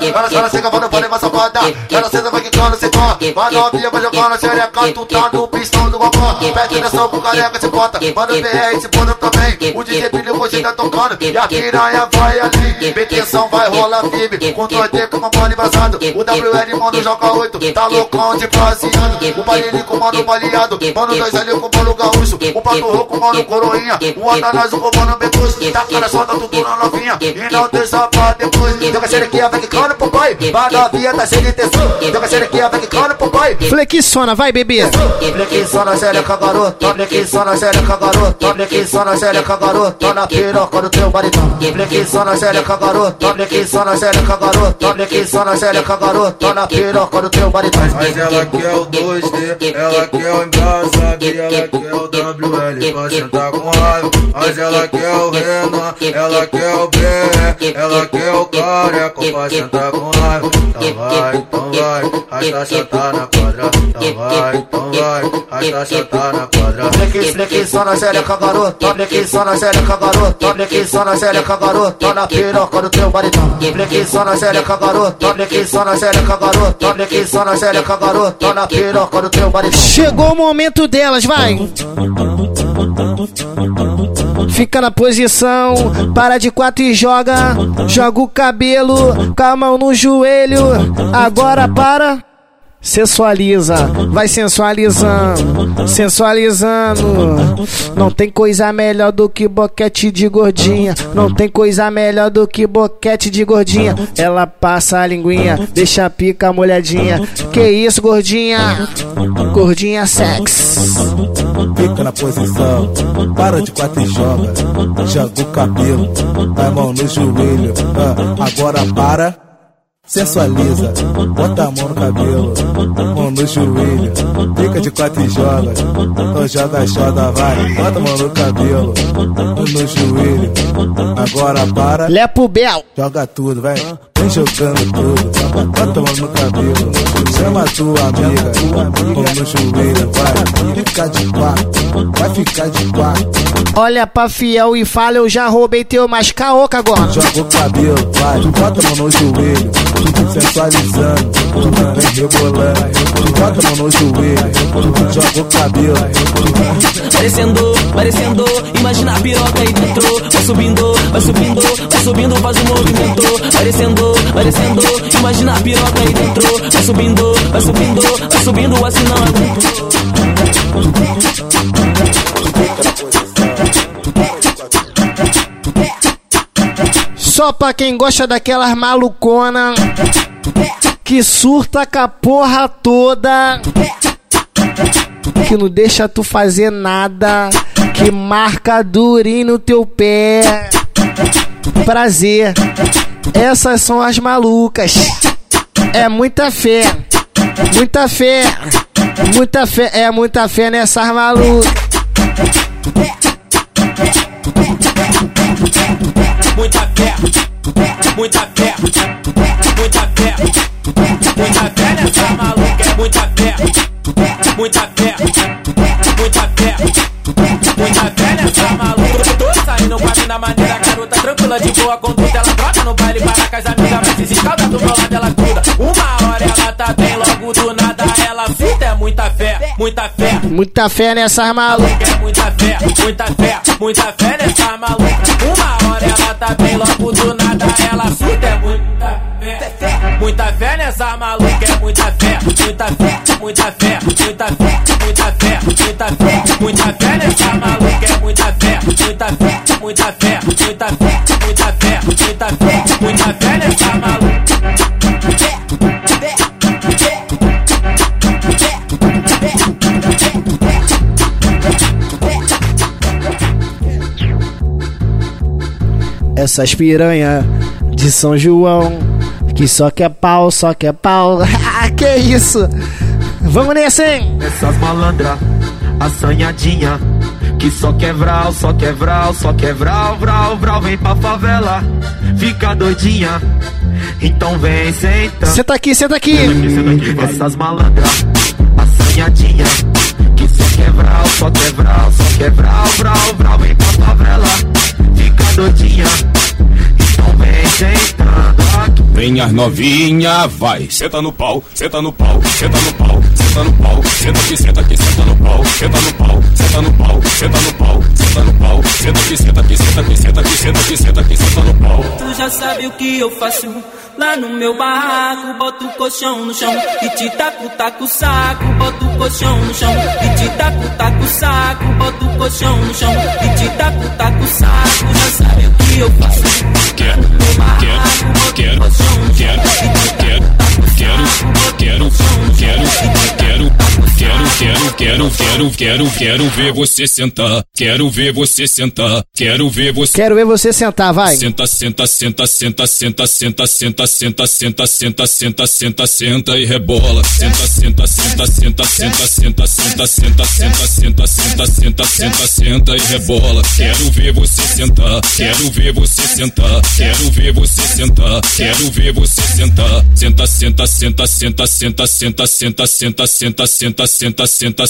Ela ela chega, vai levar essa safada. Ela senta, vai quicando, se tó. Vai novinha, vai jogando a xereca. Tu tá no pistão do gogó. Pede atenção pro careca, se bota. Manda o BR, se bota também. O DJ Pilho, você tá tocando. E a piranha vai ali. Petição vai rolar firme. Com 2D com uma bola embaçado. O WL, mano, joga 8. Tá loucão de passeando. O Baile com mano baleado. Mano, dois ali com o mano gaúcho. O pato rouco, mano, coroinha. O Atanás, o mano Becuso. Tá cara solta tudo na novinha. E não deixa pra depois. Joga xerequinha, vai quicando pro pai. Vai novinha, tá cheio de tesão. Joga xerequinha, vai quicando pro pai. Flexiona, vai, bebê. Flexiona, xereca, garoto. Flexiona, xereca, garoto. Flexiona, xereca, garoto. Tô na piroca do teu maridão. Flexiona, xereca, garoto. Flexiona, xereca, garoto. Flexiona, xereca, garoto. Tô na piroca do teu maridão. Mas ela quer o 2D, ela quer o embrasado e ela quer o WL pra sentar com raiva. Mas ela quer o Renan, ela quer o BR, ela quer o careca pra sentar com raiva. Então vai, então vai, rasta sentar na quadra. Então vai, então vai, rasta sentar na quadra. Flex, flexiona, xereca, garoto. Flexiona, xereca, garoto. Flexiona, xereca, garoto. Tô na piroca do teu maridão. Flexiona, xereca, garoto. Flexiona, xereca, garoto. Flexiona, xereca, garoto. Tô na piroca do teu maridão. Chegou o momento delas, vai. Fica na posição, para de quatro e joga. Joga o cabelo, com a mão no joelho. Agora para. Sensualiza, vai sensualizando, sensualizando. Não tem coisa melhor do que boquete de gordinha. Não tem coisa melhor do que boquete de gordinha. Ela passa a linguinha, deixa a pica molhadinha. Que isso, gordinha? Gordinha sex. Fica na posição, para de quatro e joga. Joga o cabelo, a mão no joelho. Ah, agora para. Sensualiza, bota a mão no cabelo, mão no joelho, fica de quatro e joga, então joga, joga, vai, bota a mão no cabelo, no joelho, agora para, Lepo Bel, joga tudo, vai, vem jogando tudo, mão no cabelo, chama tua amiga, mão no joelho, vai, fica de quatro, vai ficar de quatro, olha pra fiel e fala, eu já roubei teu mais caoca agora. joga o cabelo, vai, bota a no joelho, sensualizando, vem rebolando, bota a mão no joelho, joga o cabelo, Parecendo, parecendo, imagina a piroca aí dentro. Vai subindo, vai subindo, vai subindo, faz um movimento. Parecendo, parecendo, imagina a piroca aí dentro. Vai subindo, vai subindo, vai subindo, assim não aguento. Só pra quem gosta daquelas malucona que surta com a porra toda. Que não deixa tu fazer nada. Que marca durinho no teu pé. Prazer. Essas são as malucas. É muita fé, muita fé, muita fé, é muita fé nessas malucas. Muita fé, muita fé, muita fé, muita fé nessa maluca, muita fé, muita fé, muita fé, muita fé nessa maluca. Tô saindo com a mina maneira, garota. Tranquila, de boa conduta, ela no baile para com as amigas, mas se escalda do meu lado, ela gruda. Uma hora ela tá bem, logo do nada ela surta, é muita fé, muita fé. Muita fé nessas malucas. É muita fé, muita fé, muita fé nessa maluca. Uma hora ela tá bem, logo do nada ela surta. É muita fé, muita fé nessa maluca. É muita fé, muita fé, muita fé, muita fé, muita fé, muita fé, muita fé nessa maluca. É muita fé, muita fé, muita fé, muita fé, fé nessa maluca. Essas piranha de São João que só quer pau, só quer pau. Que isso? Vamos nessa, hein? Essas malandra, assanhadinha que só quebral, só quebral, só quebral, vral, vral, vem pra favela, fica doidinha. Então vem, senta. Senta aqui, senta aqui. Senta aqui, senta aqui Essas malandras, assanhadinha. Que só quebral, só quebral, só quebral, vral, vral, vem pra favela, fica doidinha sentando Vem as novinha, vai, senta no pau, senta no pau, senta no pau, senta no pau, senta aqui, senta aqui, senta no pau, senta no pau, senta no pau, senta no pau, senta no pau, senta aqui, senta aqui, senta aqui, senta aqui, senta aqui, senta aqui, senta no pau. Tu já sabe o que eu faço lá no meu barraco. Boto o colchão no chão e te taco, taco o saco. Boto o colchão no chão e te taco, taco o saco. Boto o colchão no chão e te taco, taco o quero, quero, quero, quero, ver você sentar, quero ver você sentar, quero ver você Quero ver você sentar, vai. Senta, senta, senta, senta, senta, senta, senta, senta, senta, senta, senta, senta, senta e rebola. Senta, senta, senta, senta, senta, senta, senta, senta, senta, senta, senta, senta, senta, senta e rebola. Quero ver você sentar, quero ver você sentar, quero ver você sentar, quero ver você sentar. Senta, senta, senta, senta, senta, senta, senta, senta, senta, senta, senta, senta, senta, senta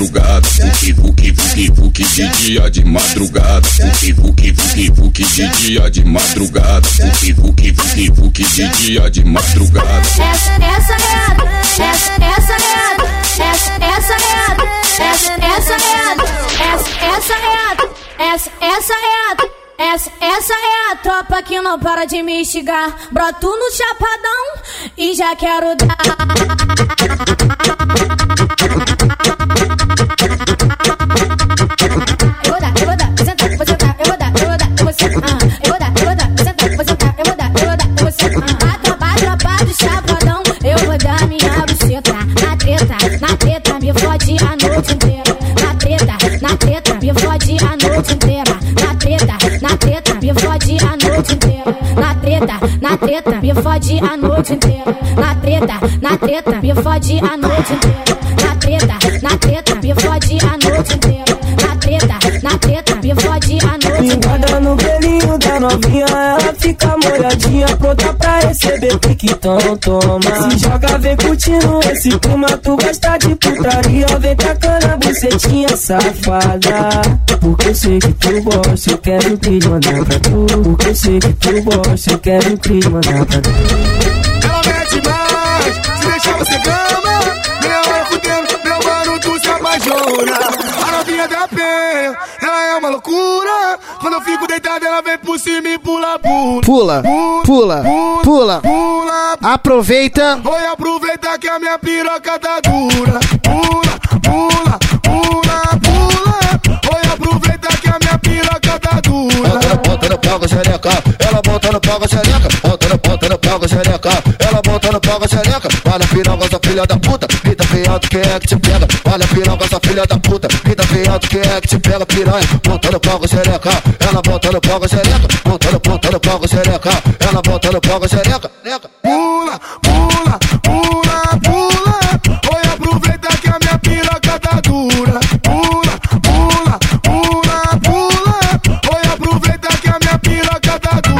Vuki, vuki, vuki, vuki de dia de madrugada. Vuki, vuki, vuki, vuki de dia de madrugada. Vuki, vuki, vuki, vuki de dia de madrugada. Essa, essa é a, essa, essa é a, essa, essa é a, essa, essa é a, essa, essa é a, essa, essa é a. Essa, é a tropa que não para de me instigar. Broto no chapadão e já quero dar. Eu vou dar, eu vou dar, vou sentar, vou sentar, eu vou dar, eu vou dar, eu vou. Eu vou dar, eu vou dar, vou sentar, vou sentar, eu vou dar, eu vou dar, eu vou sentar. A tropa, a do chapadão, eu vou dar minha buceta. Na treta, na treta, me fode a noite inteira. Na treta, na treta, me fode a noite inteira. Noite inteira. Na treta, na treta, me fode a noite inteira. Na treta, na treta, me fode a noite inteira. Na treta, na treta, me fode a noite inteira. Na treta, na treta, me fode a noite inteira. Pintada no pelinho da novinha, ela fica molhadinha, pronta pra receber pique, então toma. Se joga, vem curtindo esse clima, tu gosta de putaria, vem tacando a bucetinha safada. Porque eu sei que tu gosta, eu quero que mandar pra tu. Porque eu sei que tu gosta, eu quero que mandar pra tu. Ela mete mais, se deixar você cama. Hora fudendo, meu mano, tu se apaixona. A novinha da penha, uma loucura. Quando eu fico deitado, ela vem por cima e pula, pula. Pula, pula, pula. Pula. Aproveita. Oi, aproveita que a minha piroca tá dura. Pula, pula, pula, pula. Oi, aproveita tá dura. Bota no pau com xereca, ela bota no pau com xereca. Bota no ponta no pau com xereca, ela bota no pau com xereca. Olha a piroca, essa filha da puta, que tá feado, quem é que te pega? Olha a piroca, essa filha da puta, que tá feado, quem é que te pega? Piranha, bota no pau com xereca, ela bota no pau com xereca. Bota no ponta no pau com xereca, ela bota no pau com xereca. Pula, pula, pula, pula. Oi, aproveita que a minha piroca tá dura.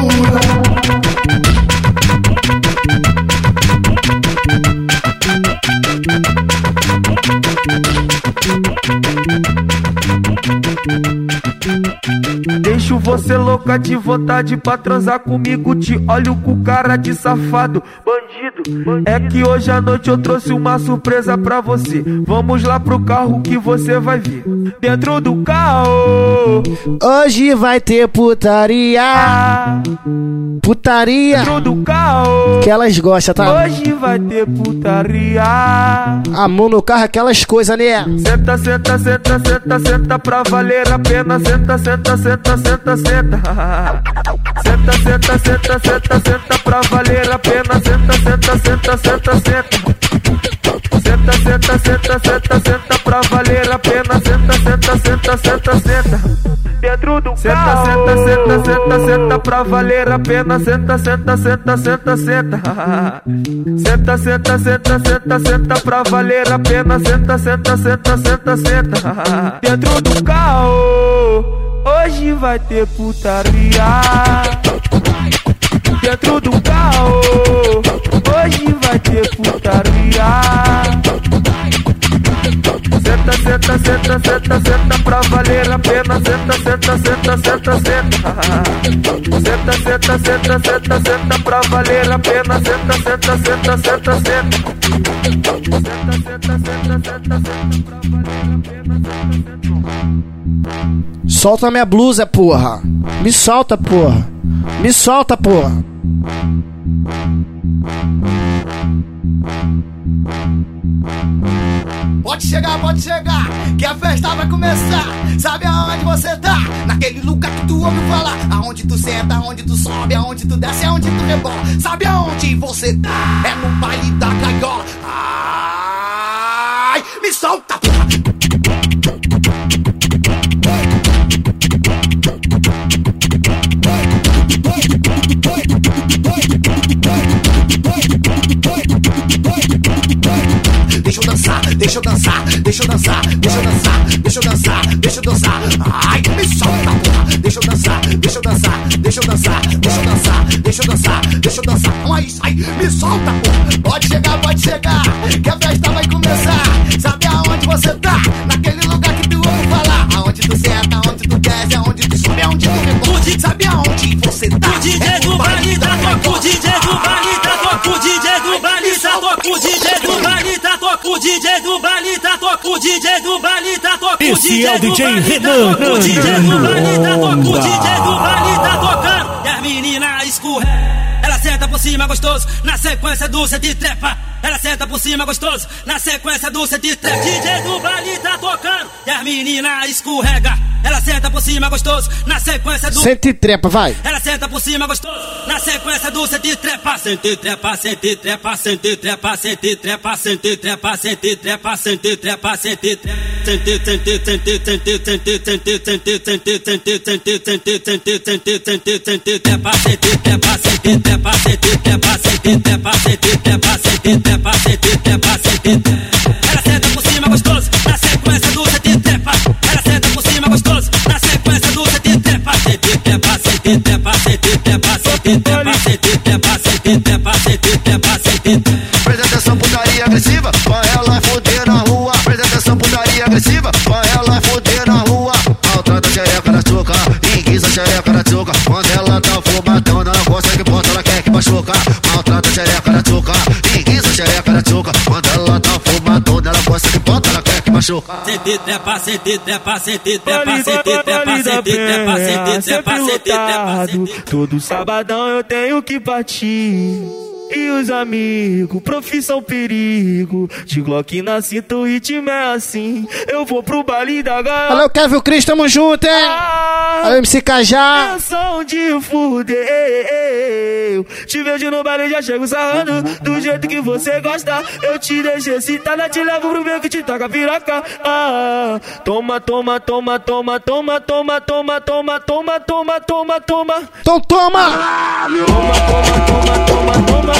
Ooh. Deixo você louca de vontade pra transar comigo. Te olho com cara de safado, bandido. É que hoje à noite eu trouxe uma surpresa pra você. Vamos lá pro carro que você vai ver. Dentro do carro. Hoje vai ter putaria. Putaria. Dentro do carro. Que elas gostam, tá? Hoje vai ter putaria. A mão no carro, aquelas coisas, né? Senta, senta, senta, senta, senta pra valer a pena. Senta, senta, senta, senta, senta. Senta, senta, senta, senta, senta pra valer a pena. Senta, senta, senta, senta, senta. Senta, senta, senta, senta, senta pra valer a pena. Senta, senta, senta, senta, senta. Dentro do senta, carro. Senta, senta, senta, senta pra valer a pena. Senta, senta, senta, senta, senta. Senta, senta, senta, senta, senta pra valer a pena. Senta, senta, senta, senta, senta. Dentro do carro, hoje vai ter putaria. Dentro do carro, hoje vai ter putaria. Senta, senta, senta, senta, pra valer a pena. Senta, senta, senta, senta, senta. Senta, senta, senta, senta, senta pra valer a pena. Senta, senta, senta, senta, senta. Senta, senta, senta, senta, senta pra valer a pena. Solta minha blusa, porra. Me solta, porra. Me solta, porra. Pode chegar, pode chegar, que a festa vai começar. Sabe aonde você tá? Naquele lugar que tu ouve falar. Aonde tu senta, aonde tu sobe, aonde tu desce, aonde tu rebola. Sabe aonde você tá? É no baile da gaiola. Ai, me solta, porra. Deixa eu dançar, deixa eu dançar, deixa eu dançar, deixa eu dançar, deixa eu dançar, deixa eu dançar. Ai, me solta, porra. Deixa eu dançar, deixa eu dançar, deixa eu dançar, deixa eu dançar, deixa eu dançar, deixa eu dançar. É isso aí, me solta, porra. Pode chegar, pode chegar, que a festa vai começar. Sabe aonde você tá? Naquele lugar que tu ouve falar. Aonde tu senta, aonde tu desce, aonde tu sobe, aonde tu rebola. Sabe aonde você tá? O DJ do baile tá toca, o DJ do baile tá toca, o DJ do baile tá toca, o DJ tá toca, o DJ do baile tá? Toca, o DJ do baile tá? Toca, o Esse é DJ do baile tá? Toca, o DJ do baile tá? Toca, o. DJ do baile tá? Tocando e as meninas cima gostoso, na sequência do cê de trepa. Ela senta por cima gostoso, na sequência do cê de trepa. DJ do baile tá tocando e as meninas escorrega. Ela senta por cima gostoso, na sequência do Senta e trepa, vai. ela senta por cima gostoso, na sequência do sente trepa, sente trepa, sente trepa, sente trepa, sente trepa, sente trepa, sente trepa, sente trepa, sente trepa, sente sente sente sente sente sente sente sente sente sente sente sente sente sente sente trepa, sente trepa, sente trepa, sente trepa, sente trepa, sente trepa, sente trepa, sente trepa, sente trepa. Ela senta por cima gostoso, na sequência do sente trepa. Ela senta por cima gostoso, na sequência do sente trepa, sente trepa, sente trepa, sente trepa, sente trepa, sente trepa, sente trepa, sente trepa, sente trepa. Presta atenção, putaria agressiva, vai ela foder na rua. Presta atenção, putaria agressiva, vai ela foder na rua. A xereca da tchuca, enguiça xereca da tchuca. Quando ela tá fumadão, machuca. Maltrata a xereca da tchuca, enguiça a xereca da tchuca. Quando ela tá fumadão, ela gosta que bota, ela quer que machuca. Sente trepa, sente trepa, sente trepa, sente trepa, sente trepa, sente trepa, sente trepa, Todo sabadão eu tenho que partir. E os amigos, profissão perigo. De Glock na cinta, o ritmo é assim. Eu vou pro baile da galera. Valeu, Kevin Cris, tamo junto, hein? Valeu, MC Cajá. Canção de fuder. Te vejo no baile, já chego sarrando. Do jeito que você gosta. Eu te deixo excitada, te levo pro meu que te toca piroca. Ah, toma, toma, toma, toma, toma, toma, toma, toma, toma, toma, toma, toma. Então toma! Toma, toma, toma, toma, toma, toma,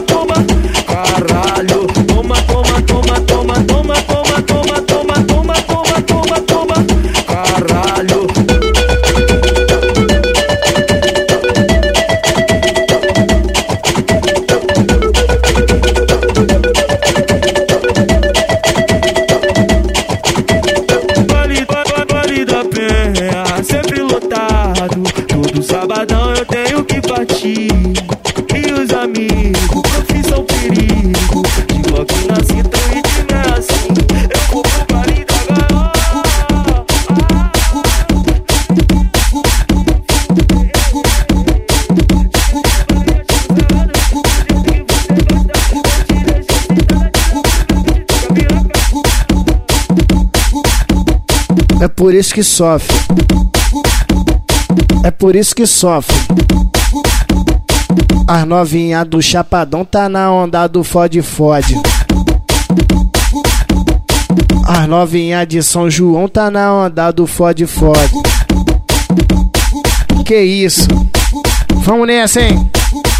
É por isso que sofre. É por isso que sofre. As novinhas do Chapadão tá na onda do fode fode. As novinhas de São João tá na onda do fode fode. Que isso? Vamos nessa, hein?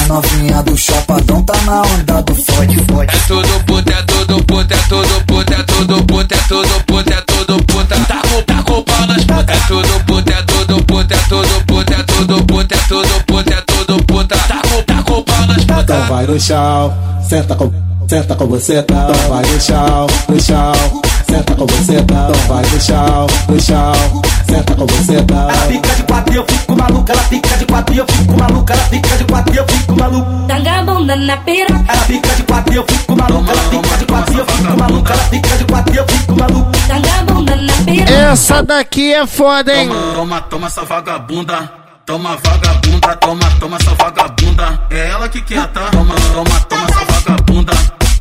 A novinha do chapadão tá na onda do fode fode. É tudo puta, é tudo puta, é tudo puta, é tudo puta, é tudo puta, é tudo puta. Tá com, tá com pau nas putas. É tudo puta, é tudo puta, é tudo puta, é tudo puta, é tudo puta, é tudo puta. Tá com, tá com pau nas putas. Então vai no chão, senta com, senta com você, tá? Então vai no chão, no chão, senta com você, tá? Então vai no chão, no chão, senta com você, tá? Ela fica de quatro e eu fico maluca, ela fica de quatro e eu fico maluca, ela fica de quatro e eu fico maluca. Tanga bunda na piroca. Ela fica de quatro e eu fico maluca, ela fica de quatro e eu fico maluca, ela fica de quatro e eu fico maluca. Tanga bunda na piroca. Essa daqui é foda, hein? Toma, toma essa vagabunda. Toma vagabunda, toma, toma essa vagabunda. É ela que quer, tá? Toma, toma, toma essa vagabunda.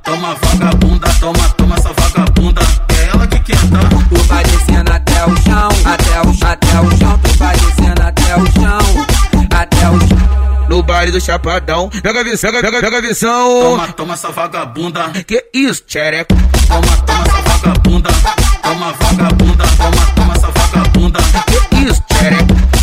Toma vagabunda, toma, toma essa vagabunda. Tu vai descendo até o chão, até o, até o chão, tu vai descendo até o chão, até o chão. No baile do Chapadão, pega a visão, pega, pega a visão. Toma, toma essa vagabunda. Que isso, tchereco? Toma, toma essa vagabunda. Toma vagabunda, toma, toma essa vagabunda. Que isso, tchereco?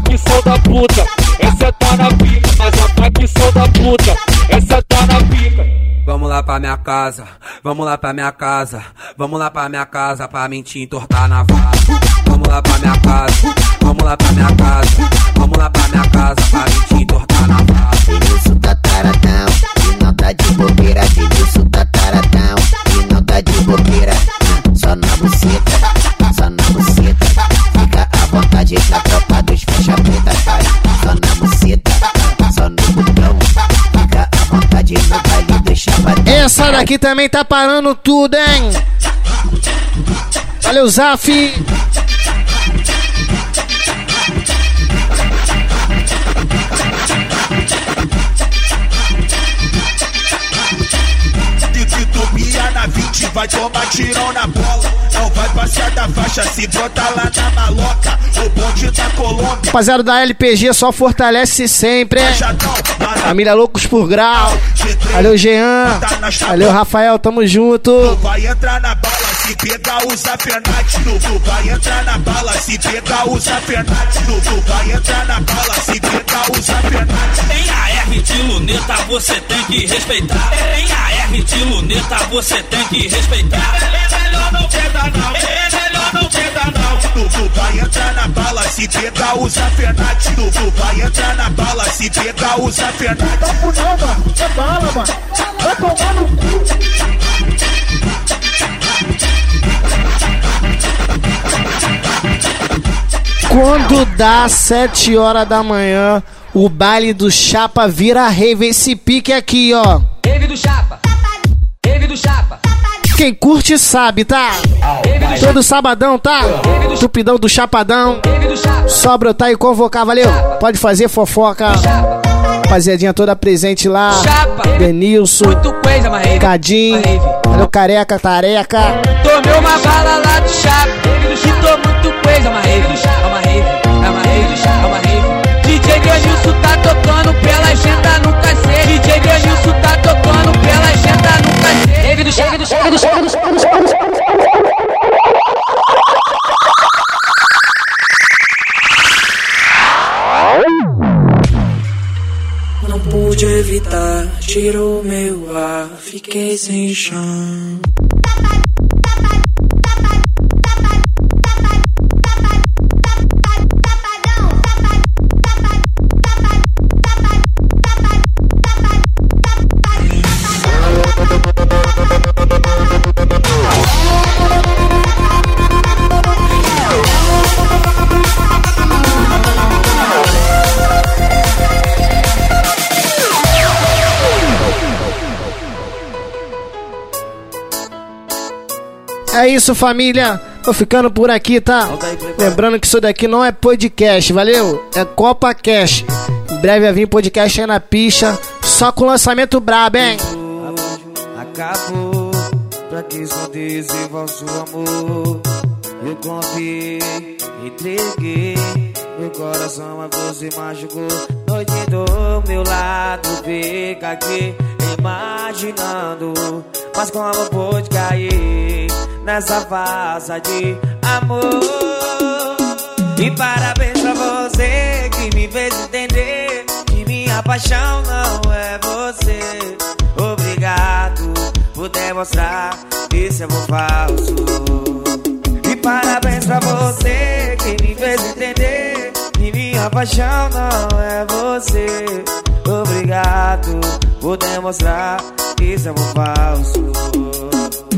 Mas ataque sou da puta, essa tá na pica. Mas ataque sou da puta, essa tá na pica. Vamos lá pra minha casa, vamos lá pra minha casa, vamos lá pra minha casa pra mim te entortar na vaza. Vamos lá pra minha casa, vamos lá pra minha casa, vamos lá pra minha casa pra mim te entortar na vaza. Denilson tá taradão e não tá de bobeira. Denilson tá taradão e não tá de bobeira. Só na buceta, só na buceta. Fica à vontade na tropa Daqui também tá parando tudo, hein? Valeu, Zaf! Se tu pia na 20, vai tomar tirão na bola. Não vai passear da faixa, se brota lá na maloca. O bonde da Colômbia. Rapaziada da LPG só fortalece sempre, hein? Família Loucos por Grau. Valeu, Jean. Valeu, Rafael, tamo junto. Vai entrar na bala se pegar o Zafernate. Tu vai entrar na bala se pegar o Zafernate. Tu vai entrar na bala se pegar o Zafernate. Em AR de luneta você tem que respeitar. Em AR de luneta você tem que respeitar. É melhor não tentar não. Tu, vai entrar na bala se pegar o Zafernate. Tu, vai entrar na bala se pegar o Zafernate. Não, mano, é bala, mano. Vai tomar no cu. Quando dá 7 horas da manhã, o baile do Chapa vira rave. Esse pique aqui, ó. Rave do Chapa. Rave do Chapa. Quem curte sabe, tá? Todo sabadão, tá? Tupidão do Chapadão. Só brotar e convocar, valeu? Pode fazer fofoca. Rapaziadinha toda presente lá. Denilson. Cadinho. Valeu, careca, tareca. Tomei uma bala lá do Chapa. E tô muito coisa, é uma rave do Chapa. É uma rave, é uma rave do Chapa. É uma rave. DJ Denilson tá tocando pela agenda nunca sei. DJ Denilson tá tocando Chapa. Rave do Chapa. Rave do Chapa. Não pude evitar, tirou meu ar, fiquei sem chão. É isso, família. Tô ficando por aqui, tá? Lembrando que isso daqui não é podcast, valeu? É Copa Cash. Em breve vai vir podcast aí na picha. Só com lançamento brabo, hein? Acabou, pra que escondes em vosso amor? Eu confiei, entreguei meu coração a você machucou. Noite do meu lado, fica aqui imaginando. Mas como pôde cair nessa farsa de amor? E parabéns pra você que me fez entender que minha paixão não é você. Obrigado por demonstrar esse amor falso. E parabéns pra você que me fez entender que minha paixão não é você. Obrigado por demonstrar esse amor falso.